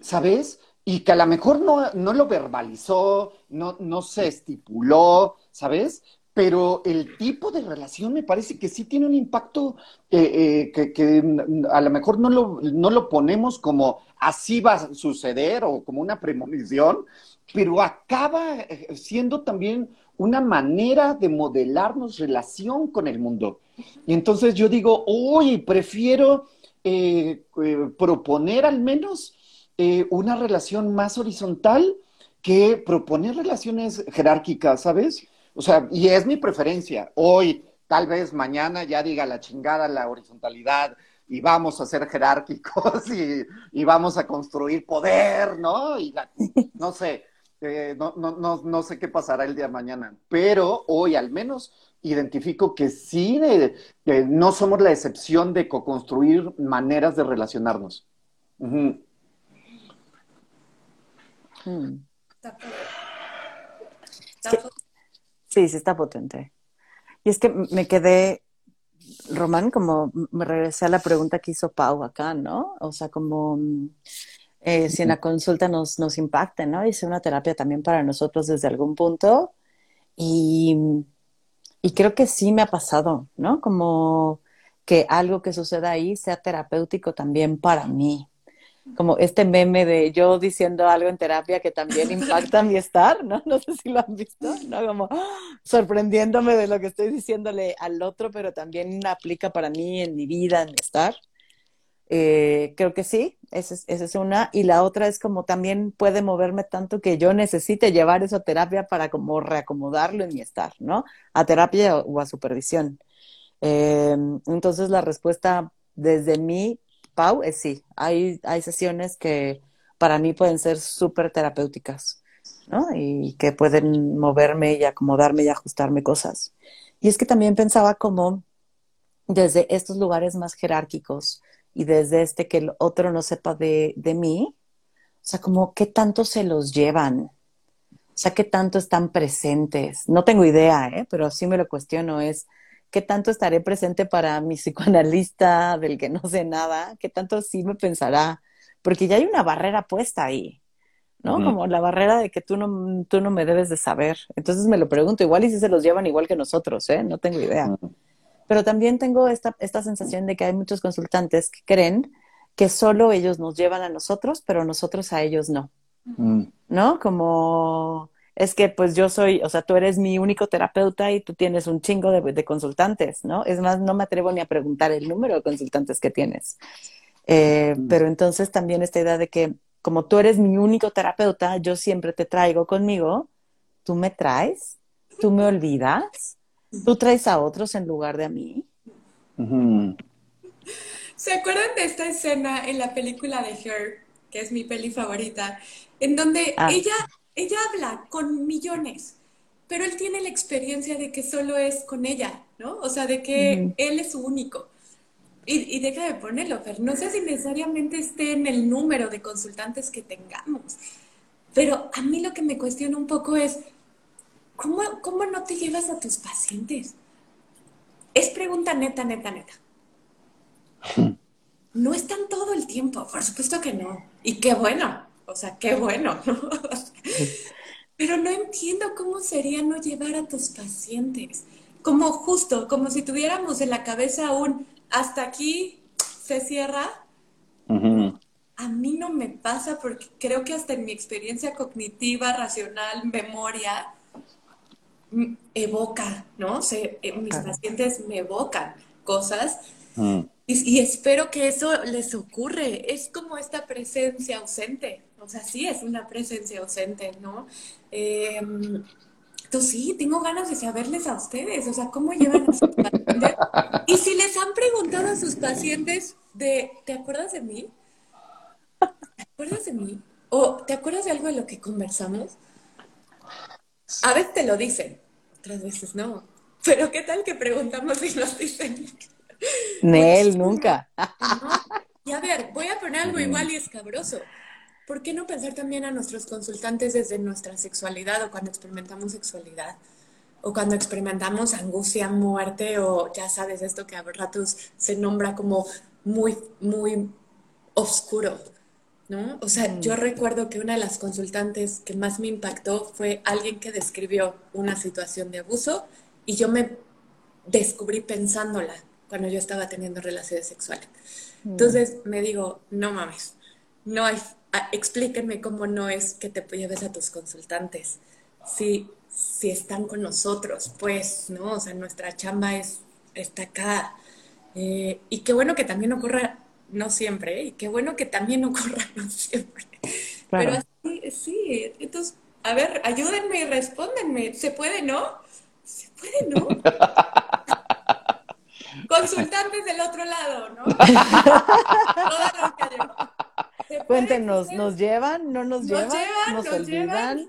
¿Sabes? Y que a lo mejor no, no lo verbalizó, no, no se estipuló, ¿sabes? Pero el tipo de relación me parece que sí tiene un impacto eh, que, que, a lo mejor no lo, no lo ponemos como así va a suceder o como una premonición, pero acaba eh, siendo también una manera de modelarnos relación con el mundo. Y entonces yo digo, uy, prefiero eh, eh, proponer al menos eh, una relación más horizontal que proponer relaciones jerárquicas, ¿sabes? O sea, y es mi preferencia. Hoy, tal vez mañana ya diga la chingada la horizontalidad y vamos a ser jerárquicos [LAUGHS] y, vamos a construir poder, ¿no? Y no sé, no, no, no, sé qué pasará el día de mañana, pero hoy al menos identifico que sí, no somos la excepción de co-construir maneras de relacionarnos. Hmm. Sí, sí, está potente. Y es que me quedé, Román, como me regresé a la pregunta que hizo Pau acá, ¿no? O sea, como eh, si en la consulta nos, nos impacta, ¿no? Hice una terapia también para nosotros desde algún punto. Y y creo que sí me ha pasado, ¿no? Como que algo que suceda ahí sea terapéutico también para mí. Como este meme de yo diciendo algo en terapia que también [LAUGHS] impacta mi estar, ¿no? No sé si lo han visto, ¿no? Como sorprendiéndome de lo que estoy diciéndole al otro, pero también aplica para mí en mi vida, en mi estar. Eh, creo que sí, esa es, una. Y la otra es como también puede moverme tanto que yo necesite llevar esa terapia para como reacomodarlo en mi estar, ¿no? A terapia o a supervisión. Eh, entonces la respuesta desde mí, Pau, es sí. Hay, hay sesiones que para mí pueden ser súper terapéuticas, ¿no? Y que pueden moverme y acomodarme y ajustarme cosas. Y es que también pensaba como desde estos lugares más jerárquicos, y desde este que el otro no sepa de, de mí, o sea, como qué tanto se los llevan, o sea, qué tanto están presentes. No tengo idea, ¿eh? pero sí me lo cuestiono, es qué tanto estaré presente para mi psicoanalista del que no sé nada, qué tanto sí me pensará, porque ya hay una barrera puesta ahí. ¿no? Como la barrera de que tú no, tú no me debes de saber. Entonces me lo pregunto, igual y si se los llevan igual que nosotros, ¿eh? No tengo idea. Pero también tengo esta, esta sensación de que hay muchos consultantes que creen que solo ellos nos llevan a nosotros, pero nosotros a ellos no. ¿No? Como es que pues yo soy, o sea, tú eres mi único terapeuta y tú tienes un chingo de, consultantes, ¿no? Es más, no me atrevo ni a preguntar el número de consultantes que tienes. Eh, mm. Pero entonces también esta idea de que como tú eres mi único terapeuta, yo siempre te traigo conmigo, tú me traes, tú me olvidas, ¿Tú traes a otros en lugar de a mí? ¿Se acuerdan de esta escena en la película de Her, que es mi peli favorita, en donde ah. ella, ella habla con millones, pero él tiene la experiencia de que solo es con ella, ¿no? O sea, de que él es su único. Y, y, deja de ponerlo, pero no sé si necesariamente esté en el número de consultantes que tengamos. Pero a mí lo que me cuestiona un poco es, ¿cómo, ¿cómo no te llevas a tus pacientes? Es pregunta neta, neta, neta. [LAUGHS] No están todo el tiempo, por supuesto que no. Y qué bueno, o sea, qué bueno. [LAUGHS] Pero no entiendo cómo sería no llevar a tus pacientes. Como justo, como si tuviéramos en la cabeza un hasta aquí se cierra. A mí no me pasa porque creo que hasta en mi experiencia cognitiva, racional, memoria, evoca, ¿no? Se, eh, mis pacientes me evocan cosas mm. y, espero que eso les ocurre. Es como esta presencia ausente, o sea, sí es una presencia ausente, ¿no? entonces pues sí, tengo ganas de saberles a ustedes, o sea, cómo llevan a sus pacientes. Y si les han preguntado a sus pacientes de, ¿te acuerdas de mí? ¿Te acuerdas de mí? ¿O te acuerdas de algo de lo que conversamos? A veces te lo dicen, otras veces no. Pero ¿qué tal que preguntamos y nos dicen? Nel, nunca. [LAUGHS] Y a ver, voy a poner algo igual y escabroso. ¿Por qué no pensar también a nuestros consultantes desde nuestra sexualidad o cuando experimentamos sexualidad? O cuando experimentamos angustia, muerte o ya sabes esto que a ratos se nombra como muy, muy oscuro. ¿no? O sea, yo recuerdo que una de las consultantes que más me impactó fue alguien que describió una situación de abuso y yo me descubrí pensándola cuando yo estaba teniendo relaciones sexuales. Mm. Entonces me digo, no mames, no hay, explíquenme cómo no es que te lleves a tus consultantes. Si, si están con nosotros, pues, ¿no? O sea, nuestra chamba es, está acá. Eh, y qué bueno que también ocurra, no siempre, ¿eh? y qué bueno que también ocurra, [LAUGHS] no siempre. Pero así, sí, entonces, a ver, ayúdenme y respóndenme. ¿Se puede, no? ¿Se puede, no? [LAUGHS] Consultantes del otro lado, ¿no? [LAUGHS] Cuéntenos, ¿nos llevan? ¿No nos, llevan? ¿Nos, nos Llevan.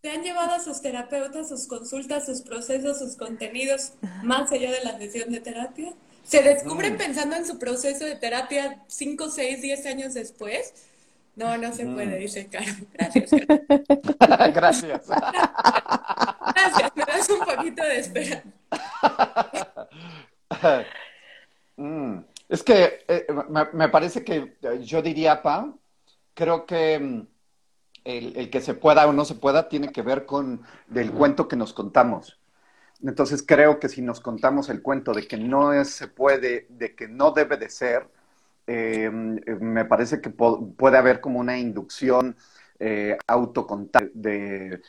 ¿Te han llevado a sus terapeutas, sus consultas, sus procesos, sus contenidos más allá de la sesión de terapia? ¿Se descubren pensando en su proceso de terapia 5, 6, 10 años después? No, no se puede, dice Caro. [LAUGHS] Gracias. [LAUGHS] Gracias. Gracias, me das un poquito de esperanza. [LAUGHS] Mm. Es que eh, me, parece que eh, yo diría, Pa, creo que mm, el, que se pueda o no se pueda tiene que ver con el cuento que nos contamos. Entonces creo que si nos contamos el cuento de que no se puede, de que no debe de ser, eh, me parece que puede haber como una inducción eh, de,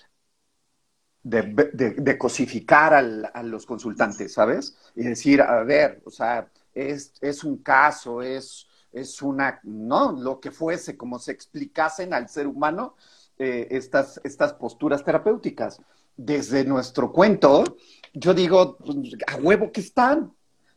de, cosificar a los consultantes, ¿sabes? Y decir, a ver, o sea, es, es un caso, es, es una, ¿no? Lo que fuese, como se explicasen al ser humano eh, estas, estas posturas terapéuticas. Desde nuestro cuento, yo digo, a huevo que están.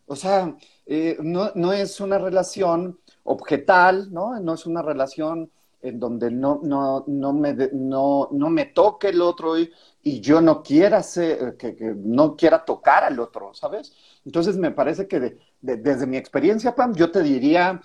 O sea, eh, no, no es una relación objetal, ¿no? No es una relación en donde no, no, no, me, no, no me toque el otro y, y yo no quiera ser, que, que, no quiera tocar al otro, ¿sabes? Entonces me parece que desde mi experiencia, Pam, yo te diría,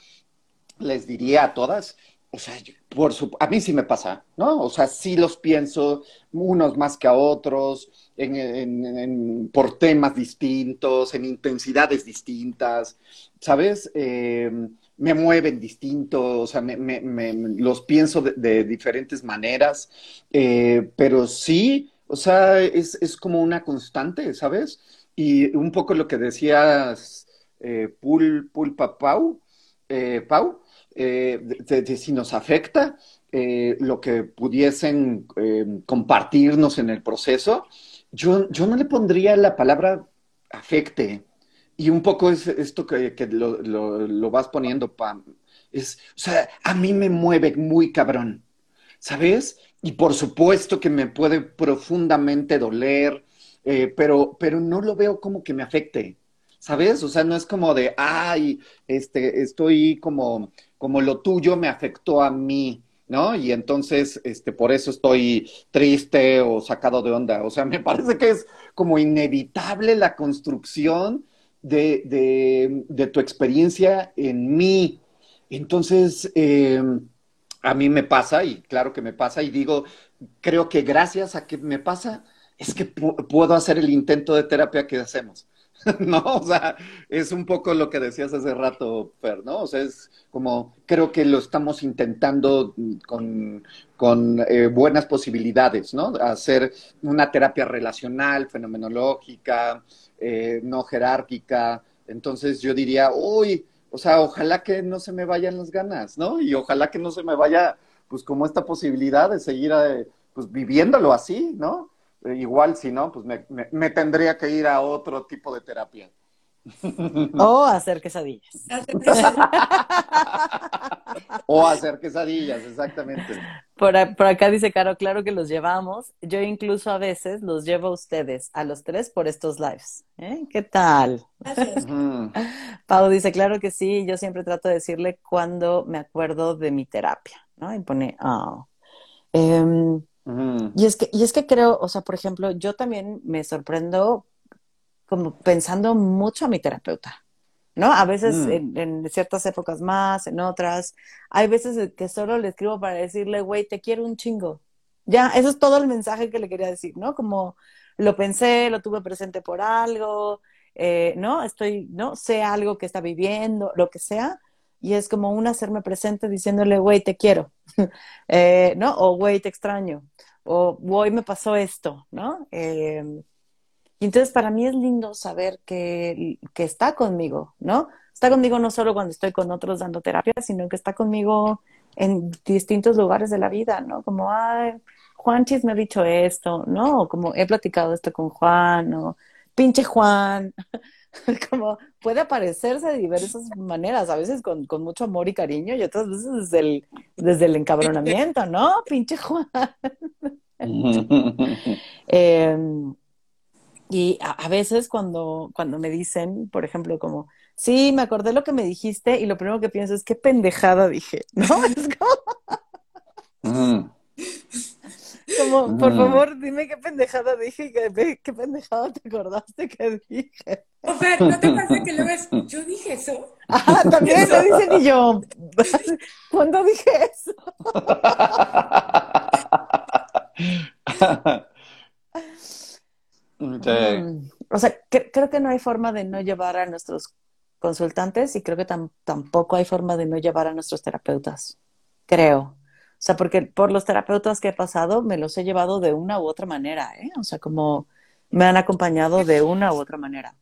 les diría a todas, o sea, por a mí sí me pasa, ¿no? O sea, sí los pienso, unos más que a otros, en, por temas distintos, en intensidades distintas, ¿sabes? Eh, me mueven distinto, o sea, me, me, los pienso de, diferentes maneras, eh, pero sí, o sea, es, es, como una constante, ¿sabes? Y un poco lo que decías, eh, Pul, Pulpa Pau, eh, Pau eh, de, si nos afecta eh, lo que pudiesen compartirnos en el proceso, yo, yo no le pondría la palabra afecte, y un poco es esto que, lo, vas poniendo, Pam. Es, o sea, a mí me mueve muy cabrón, ¿sabes? Y por supuesto que me puede profundamente doler, eh, pero, pero no lo veo como que me afecte, ¿sabes? O sea, no es como de, ay, este, estoy como, como lo tuyo me afectó a mí, ¿no? Y entonces, este, por eso estoy triste o sacado de onda. O sea, me [LAUGHS] parece que es como inevitable la construcción de, de, tu experiencia en mí. Entonces, eh, a mí me pasa, y claro que me pasa, y digo, creo que gracias a que me pasa, es que puedo hacer el intento de terapia que hacemos. [LAUGHS] ¿No? O sea, es un poco lo que decías hace rato, Fer, ¿no? O sea, es como, creo que lo estamos intentando con, con eh, buenas posibilidades, ¿no? Hacer una terapia relacional, fenomenológica, eh, no jerárquica. Entonces yo diría, uy, o sea, ojalá que no se me vayan las ganas, ¿no? Y ojalá que no se me vaya, pues como esta posibilidad de seguir, eh, pues viviéndolo así, ¿no? Igual si no, pues me, me, tendría que ir a otro tipo de terapia. [LAUGHS] O hacer quesadillas. [LAUGHS] o hacer quesadillas, exactamente. Por, acá dice Caro, claro que los llevamos. Yo incluso a veces los llevo a ustedes, a los tres, por estos lives. ¿Eh? ¿Qué tal? Gracias. Pau dice, claro que sí, yo siempre trato de decirle cuando me acuerdo de mi terapia, ¿no? Y pone, oh. Y es que, y es que creo, o sea, por ejemplo, yo también me sorprendo como pensando mucho a mi terapeuta, ¿no? A veces mm. en, ciertas épocas más, en otras. Hay veces que solo le escribo para decirle, güey, te quiero un chingo. Ya, eso es todo el mensaje que le quería decir, ¿no? Como lo pensé, lo tuve presente por algo, eh, ¿no? Estoy, ¿no? Sé algo que está viviendo, lo que sea, y es como un hacerme presente diciéndole, güey, te quiero, [LAUGHS] eh, ¿no? O güey, te extraño, o güey, me pasó esto, ¿no? Eh, y entonces para mí es lindo saber que, que está conmigo, ¿no? Está conmigo no solo cuando estoy con otros dando terapia, sino que está conmigo en distintos lugares de la vida, ¿no? Como, ay, Juanchis me ha dicho esto, ¿no? Como he platicado esto con Juan, o pinche Juan, [LAUGHS] como puede aparecerse de diversas maneras, a veces con, con, mucho amor y cariño y otras veces desde el, desde el encabronamiento, ¿no? [LAUGHS] Pinche Juan. [LAUGHS] eh, y a, a, veces cuando, cuando me dicen, por ejemplo, como, sí, me acordé lo que me dijiste y lo primero que pienso es, qué pendejada dije, ¿no? [LAUGHS] Es como... Como, por favor, dime qué pendejada dije, qué, qué pendejada te acordaste que dije. O sea, ¿no te pasa que luego es, yo dije eso? [LAUGHS] Ah, también lo dicen y yo, [LAUGHS] ¿cuándo dije eso? [LAUGHS] Sí. O sea, que, creo que no hay forma de no llevar a nuestros consultantes y creo que tam, tampoco hay forma de no llevar a nuestros terapeutas. Creo. O sea, porque por los terapeutas que he pasado me los he llevado de una u otra manera, ¿eh? O sea, como me han acompañado de una u otra manera.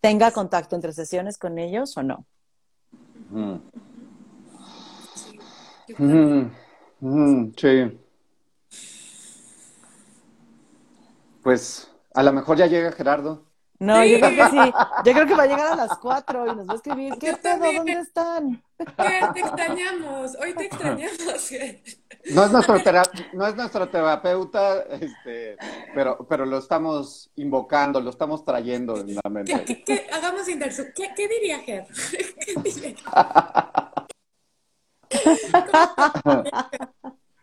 Tenga contacto entre sesiones con ellos o no. Mm. Mm. Mm. Sí. Pues a lo mejor ya llega Gerardo. No, yo creo que sí. [LAUGHS] Yo creo que va a llegar a las cuatro y nos va a escribir. ¿Qué pedo? ¿Dónde están? te extrañamos. Hoy te extrañamos. [LAUGHS] No es nuestro, no es nuestro terapeuta, este, pero, pero lo estamos invocando, lo estamos trayendo en la mente. ¿Qué, qué, hagamos inverso. ¿Qué, ¿Qué, diría Ger? [LAUGHS] ¿Qué diría?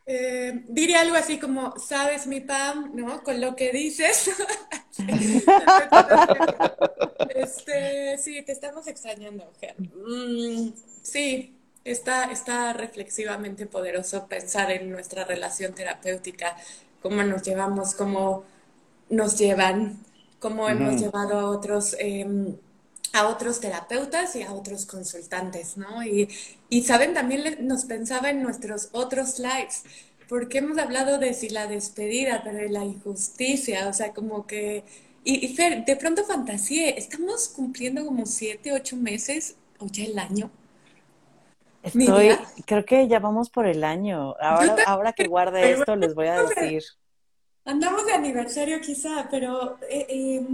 Eh, diría algo así como, sabes mi Pam, ¿no? Con lo que dices. [LAUGHS] este, sí, te estamos extrañando, Ger. Mm, sí, está, está reflexivamente poderoso pensar en nuestra relación terapéutica, cómo nos llevamos, cómo nos llevan, cómo hemos llevado a otros... Eh, a otros terapeutas y a otros consultantes, ¿no? Y, y saben, también nos pensaba en nuestros otros lives, porque hemos hablado de si la despedida, pero de la injusticia, o sea, como que... Y, y Fer, de pronto fantasía, estamos cumpliendo como siete, ocho meses, o ya el año. Estoy, creo que ya vamos por el año. Ahora, ahora que guarde esto, les voy a decir. Andamos de aniversario quizá, pero eh, eh,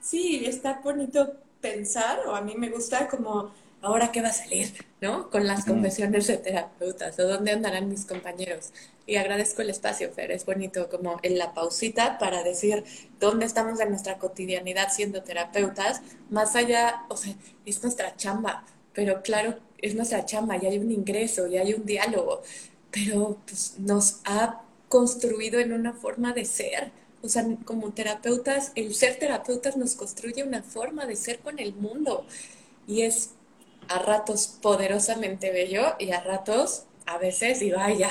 sí, está bonito pensar, o a mí me gusta como, ahora qué va a salir, ¿no? Con las confesiones de terapeutas, o dónde andarán mis compañeros. Y agradezco el espacio, Fer, es bonito como en la pausita para decir dónde estamos en nuestra cotidianidad siendo terapeutas, más allá, o sea, es nuestra chamba, pero claro, es nuestra chamba y hay un ingreso y hay un diálogo, pero pues, nos ha construido en una forma de ser o sea, como terapeutas, el ser terapeutas nos construye una forma de ser con el mundo y es a ratos poderosamente bello y a ratos, a veces, digo, ay, ya,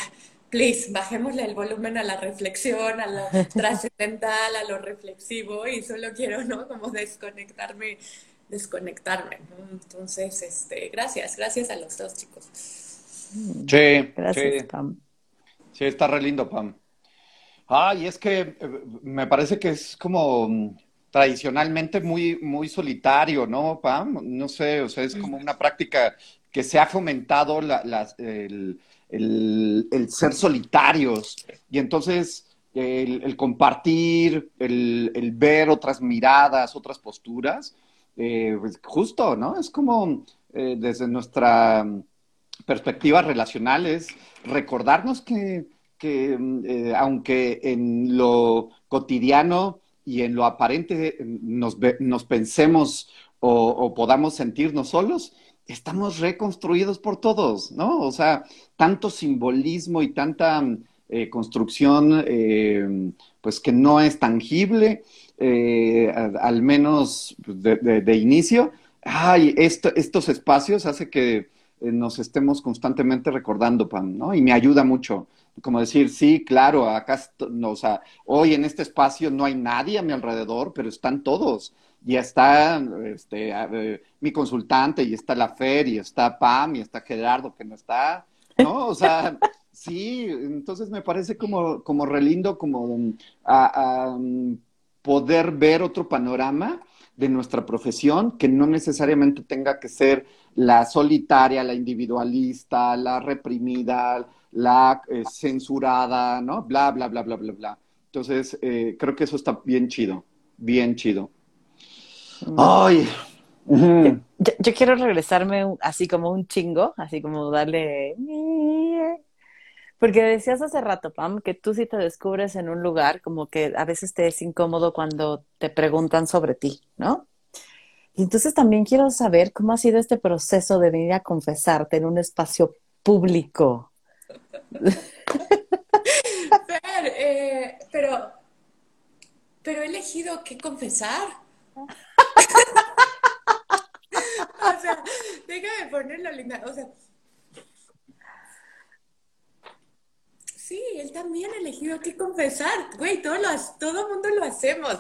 please, bajémosle el volumen a la reflexión, a lo [LAUGHS] trascendental, a lo reflexivo y solo quiero, ¿no? Como desconectarme, desconectarme, ¿no? Entonces, este, gracias, gracias a los dos chicos. Sí, gracias, Pam. Sí, está re lindo, Pam. Ay, es que eh, me parece que es como tradicionalmente muy, muy solitario, ¿no, Pam? No sé, o sea, es como una práctica que se ha fomentado el, ser solitarios y entonces el, compartir, el, ver otras miradas, otras posturas, eh, pues justo, ¿no? Es como eh, desde nuestra perspectiva relacional es recordarnos que que eh, aunque en lo cotidiano y en lo aparente nos, pensemos o, podamos sentirnos solos, estamos reconstruidos por todos, ¿no? O sea, tanto simbolismo y tanta eh, construcción, eh, pues que no es tangible, al menos de, inicio. Ay, estos espacios hace que nos estemos constantemente recordando, Pam, ¿no? Y me ayuda mucho como decir, sí, claro, acá, no, o sea, hoy en este espacio no hay nadie a mi alrededor, pero están todos. y está este, eh, mi consultante, y está la Fer, y está Pam, y está Gerardo, que no está, ¿no? O sea, [LAUGHS] sí, entonces me parece como, como relindo, como a, poder ver otro panorama de nuestra profesión que no necesariamente tenga que ser la solitaria, la individualista, la reprimida, la eh, censurada, ¿no? Bla, bla, bla, bla, bla, bla. Entonces, eh, creo que eso está bien chido, bien chido. Mm. Ay. yo, quiero regresarme así como un chingo, así como darle... Porque decías hace rato, Pam, que tú sí te descubres en un lugar como que a veces te es incómodo cuando te preguntan sobre ti, ¿no? Y entonces también quiero saber cómo ha sido este proceso de venir a confesarte en un espacio público. Eh, pero, pero he elegido qué confesar. [LAUGHS] o sea, déjame ponerlo linda. O sea, sí, él también ha elegido qué confesar. Güey, todo, lo, todo mundo lo hacemos.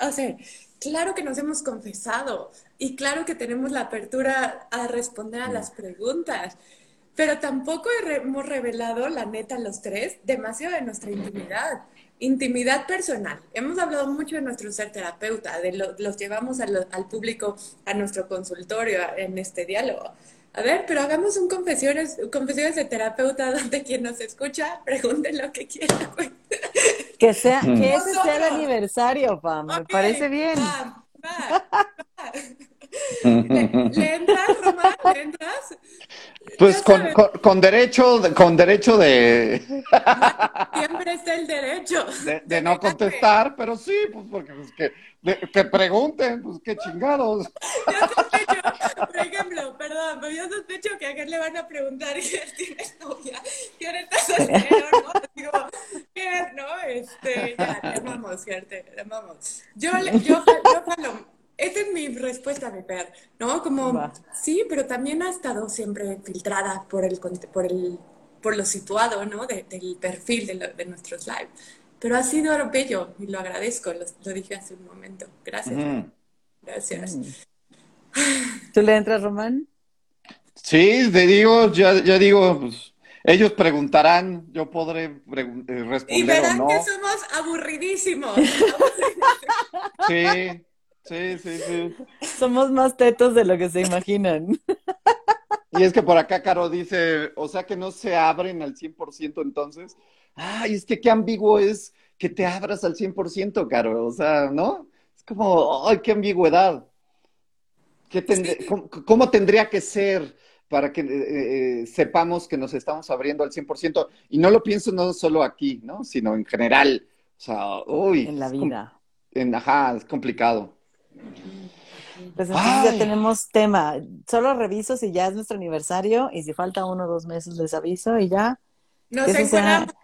o sea, claro que nos hemos confesado y claro que tenemos la apertura a responder a las preguntas. Pero tampoco hemos revelado, la neta, los tres, demasiado de nuestra intimidad. Intimidad personal. Hemos hablado mucho de nuestro ser terapeuta, de los llevamos al público a nuestro consultorio en este diálogo. A ver, pero hagamos un confesiones, confesiones de terapeuta donde quien nos escucha pregunte lo que quiera. Que sea, que ese sea el aniversario, Pam. Me parece bien. ¿Le, [LAUGHS] entras, Román? ¿Le entras? Pues con, con, derecho, con derecho de... [LAUGHS] Siempre está el derecho. De, no contestar, pero sí, pues porque pues, que, que pregunten, pues qué chingados. Yo sospecho, por ejemplo, perdón, pero yo sospecho que a qué le van a preguntar ¿quién tiene novia? ¿Quién está soltero? ¿no? Digo, ¿qué? ¿No? Este, ya, te amamos, te amamos. Yo, yo, yo, yo esa es mi respuesta, mi per, ¿no? Como, sí, pero también ha estado siempre filtrada por el, por el, por lo situado, ¿no? del perfil de, de, nuestros live. Pero ha sido bello y lo agradezco, lo, dije hace un momento. Gracias. Gracias. Mm. [LAUGHS] ¿Tú le entras, Román? Sí, te digo, ya, ya digo, pues, ellos preguntarán, yo podré eh, responder. Y verán que somos aburridísimos. [LAUGHS] sí. Sí, sí, sí. Somos más tetos de lo que se imaginan. Y es que por acá Caro dice, o sea que no se abren al 100% entonces. Ay, es que qué ambiguo es que te abras al 100%, Caro. O sea, ¿no? Es como, ay, qué ambigüedad. ¿Qué cómo, tendría que ser para que eh, eh, sepamos que nos estamos abriendo al 100%? Y no lo pienso no solo aquí, ¿no? Sino en general. O sea, uy. En la vida. En, ajá, es complicado. Pues entonces ya tenemos tema. Solo reviso si ya es nuestro aniversario y si falta uno o dos meses les aviso y ya. Nos encuadramos,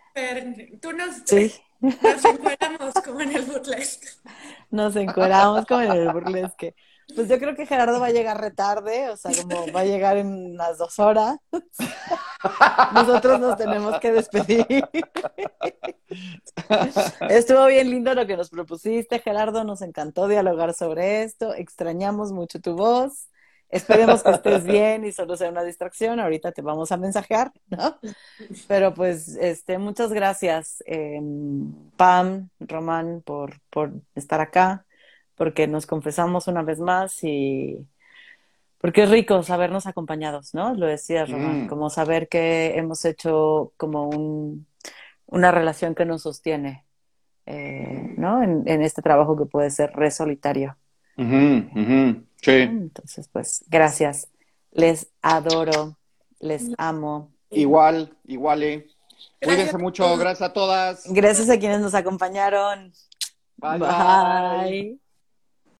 tú nos, sí. [LAUGHS] nos encuadramos como en el burlesque. Nos encuadramos como en el burlesque. Pues yo creo que Gerardo va a llegar retarde, o sea, como va a llegar en unas dos horas. Nosotros nos tenemos que despedir. Estuvo bien lindo lo que nos propusiste, Gerardo. Nos encantó dialogar sobre esto. Extrañamos mucho tu voz. Esperemos que estés bien y solo sea una distracción. Ahorita te vamos a mensajear, ¿no? Pero pues, este, muchas gracias, em, Pam, Román, por, por estar acá porque nos confesamos una vez más y porque es rico sabernos acompañados, ¿no? Lo decía Román, mm. como saber que hemos hecho como un, una relación que nos sostiene, eh, ¿no? En, este trabajo que puede ser re solitario. Sí. Entonces, pues, gracias. Les adoro, les amo. Igual, igual, eh. Cuídense mucho, gracias a todas. Gracias a quienes nos acompañaron. bye. bye.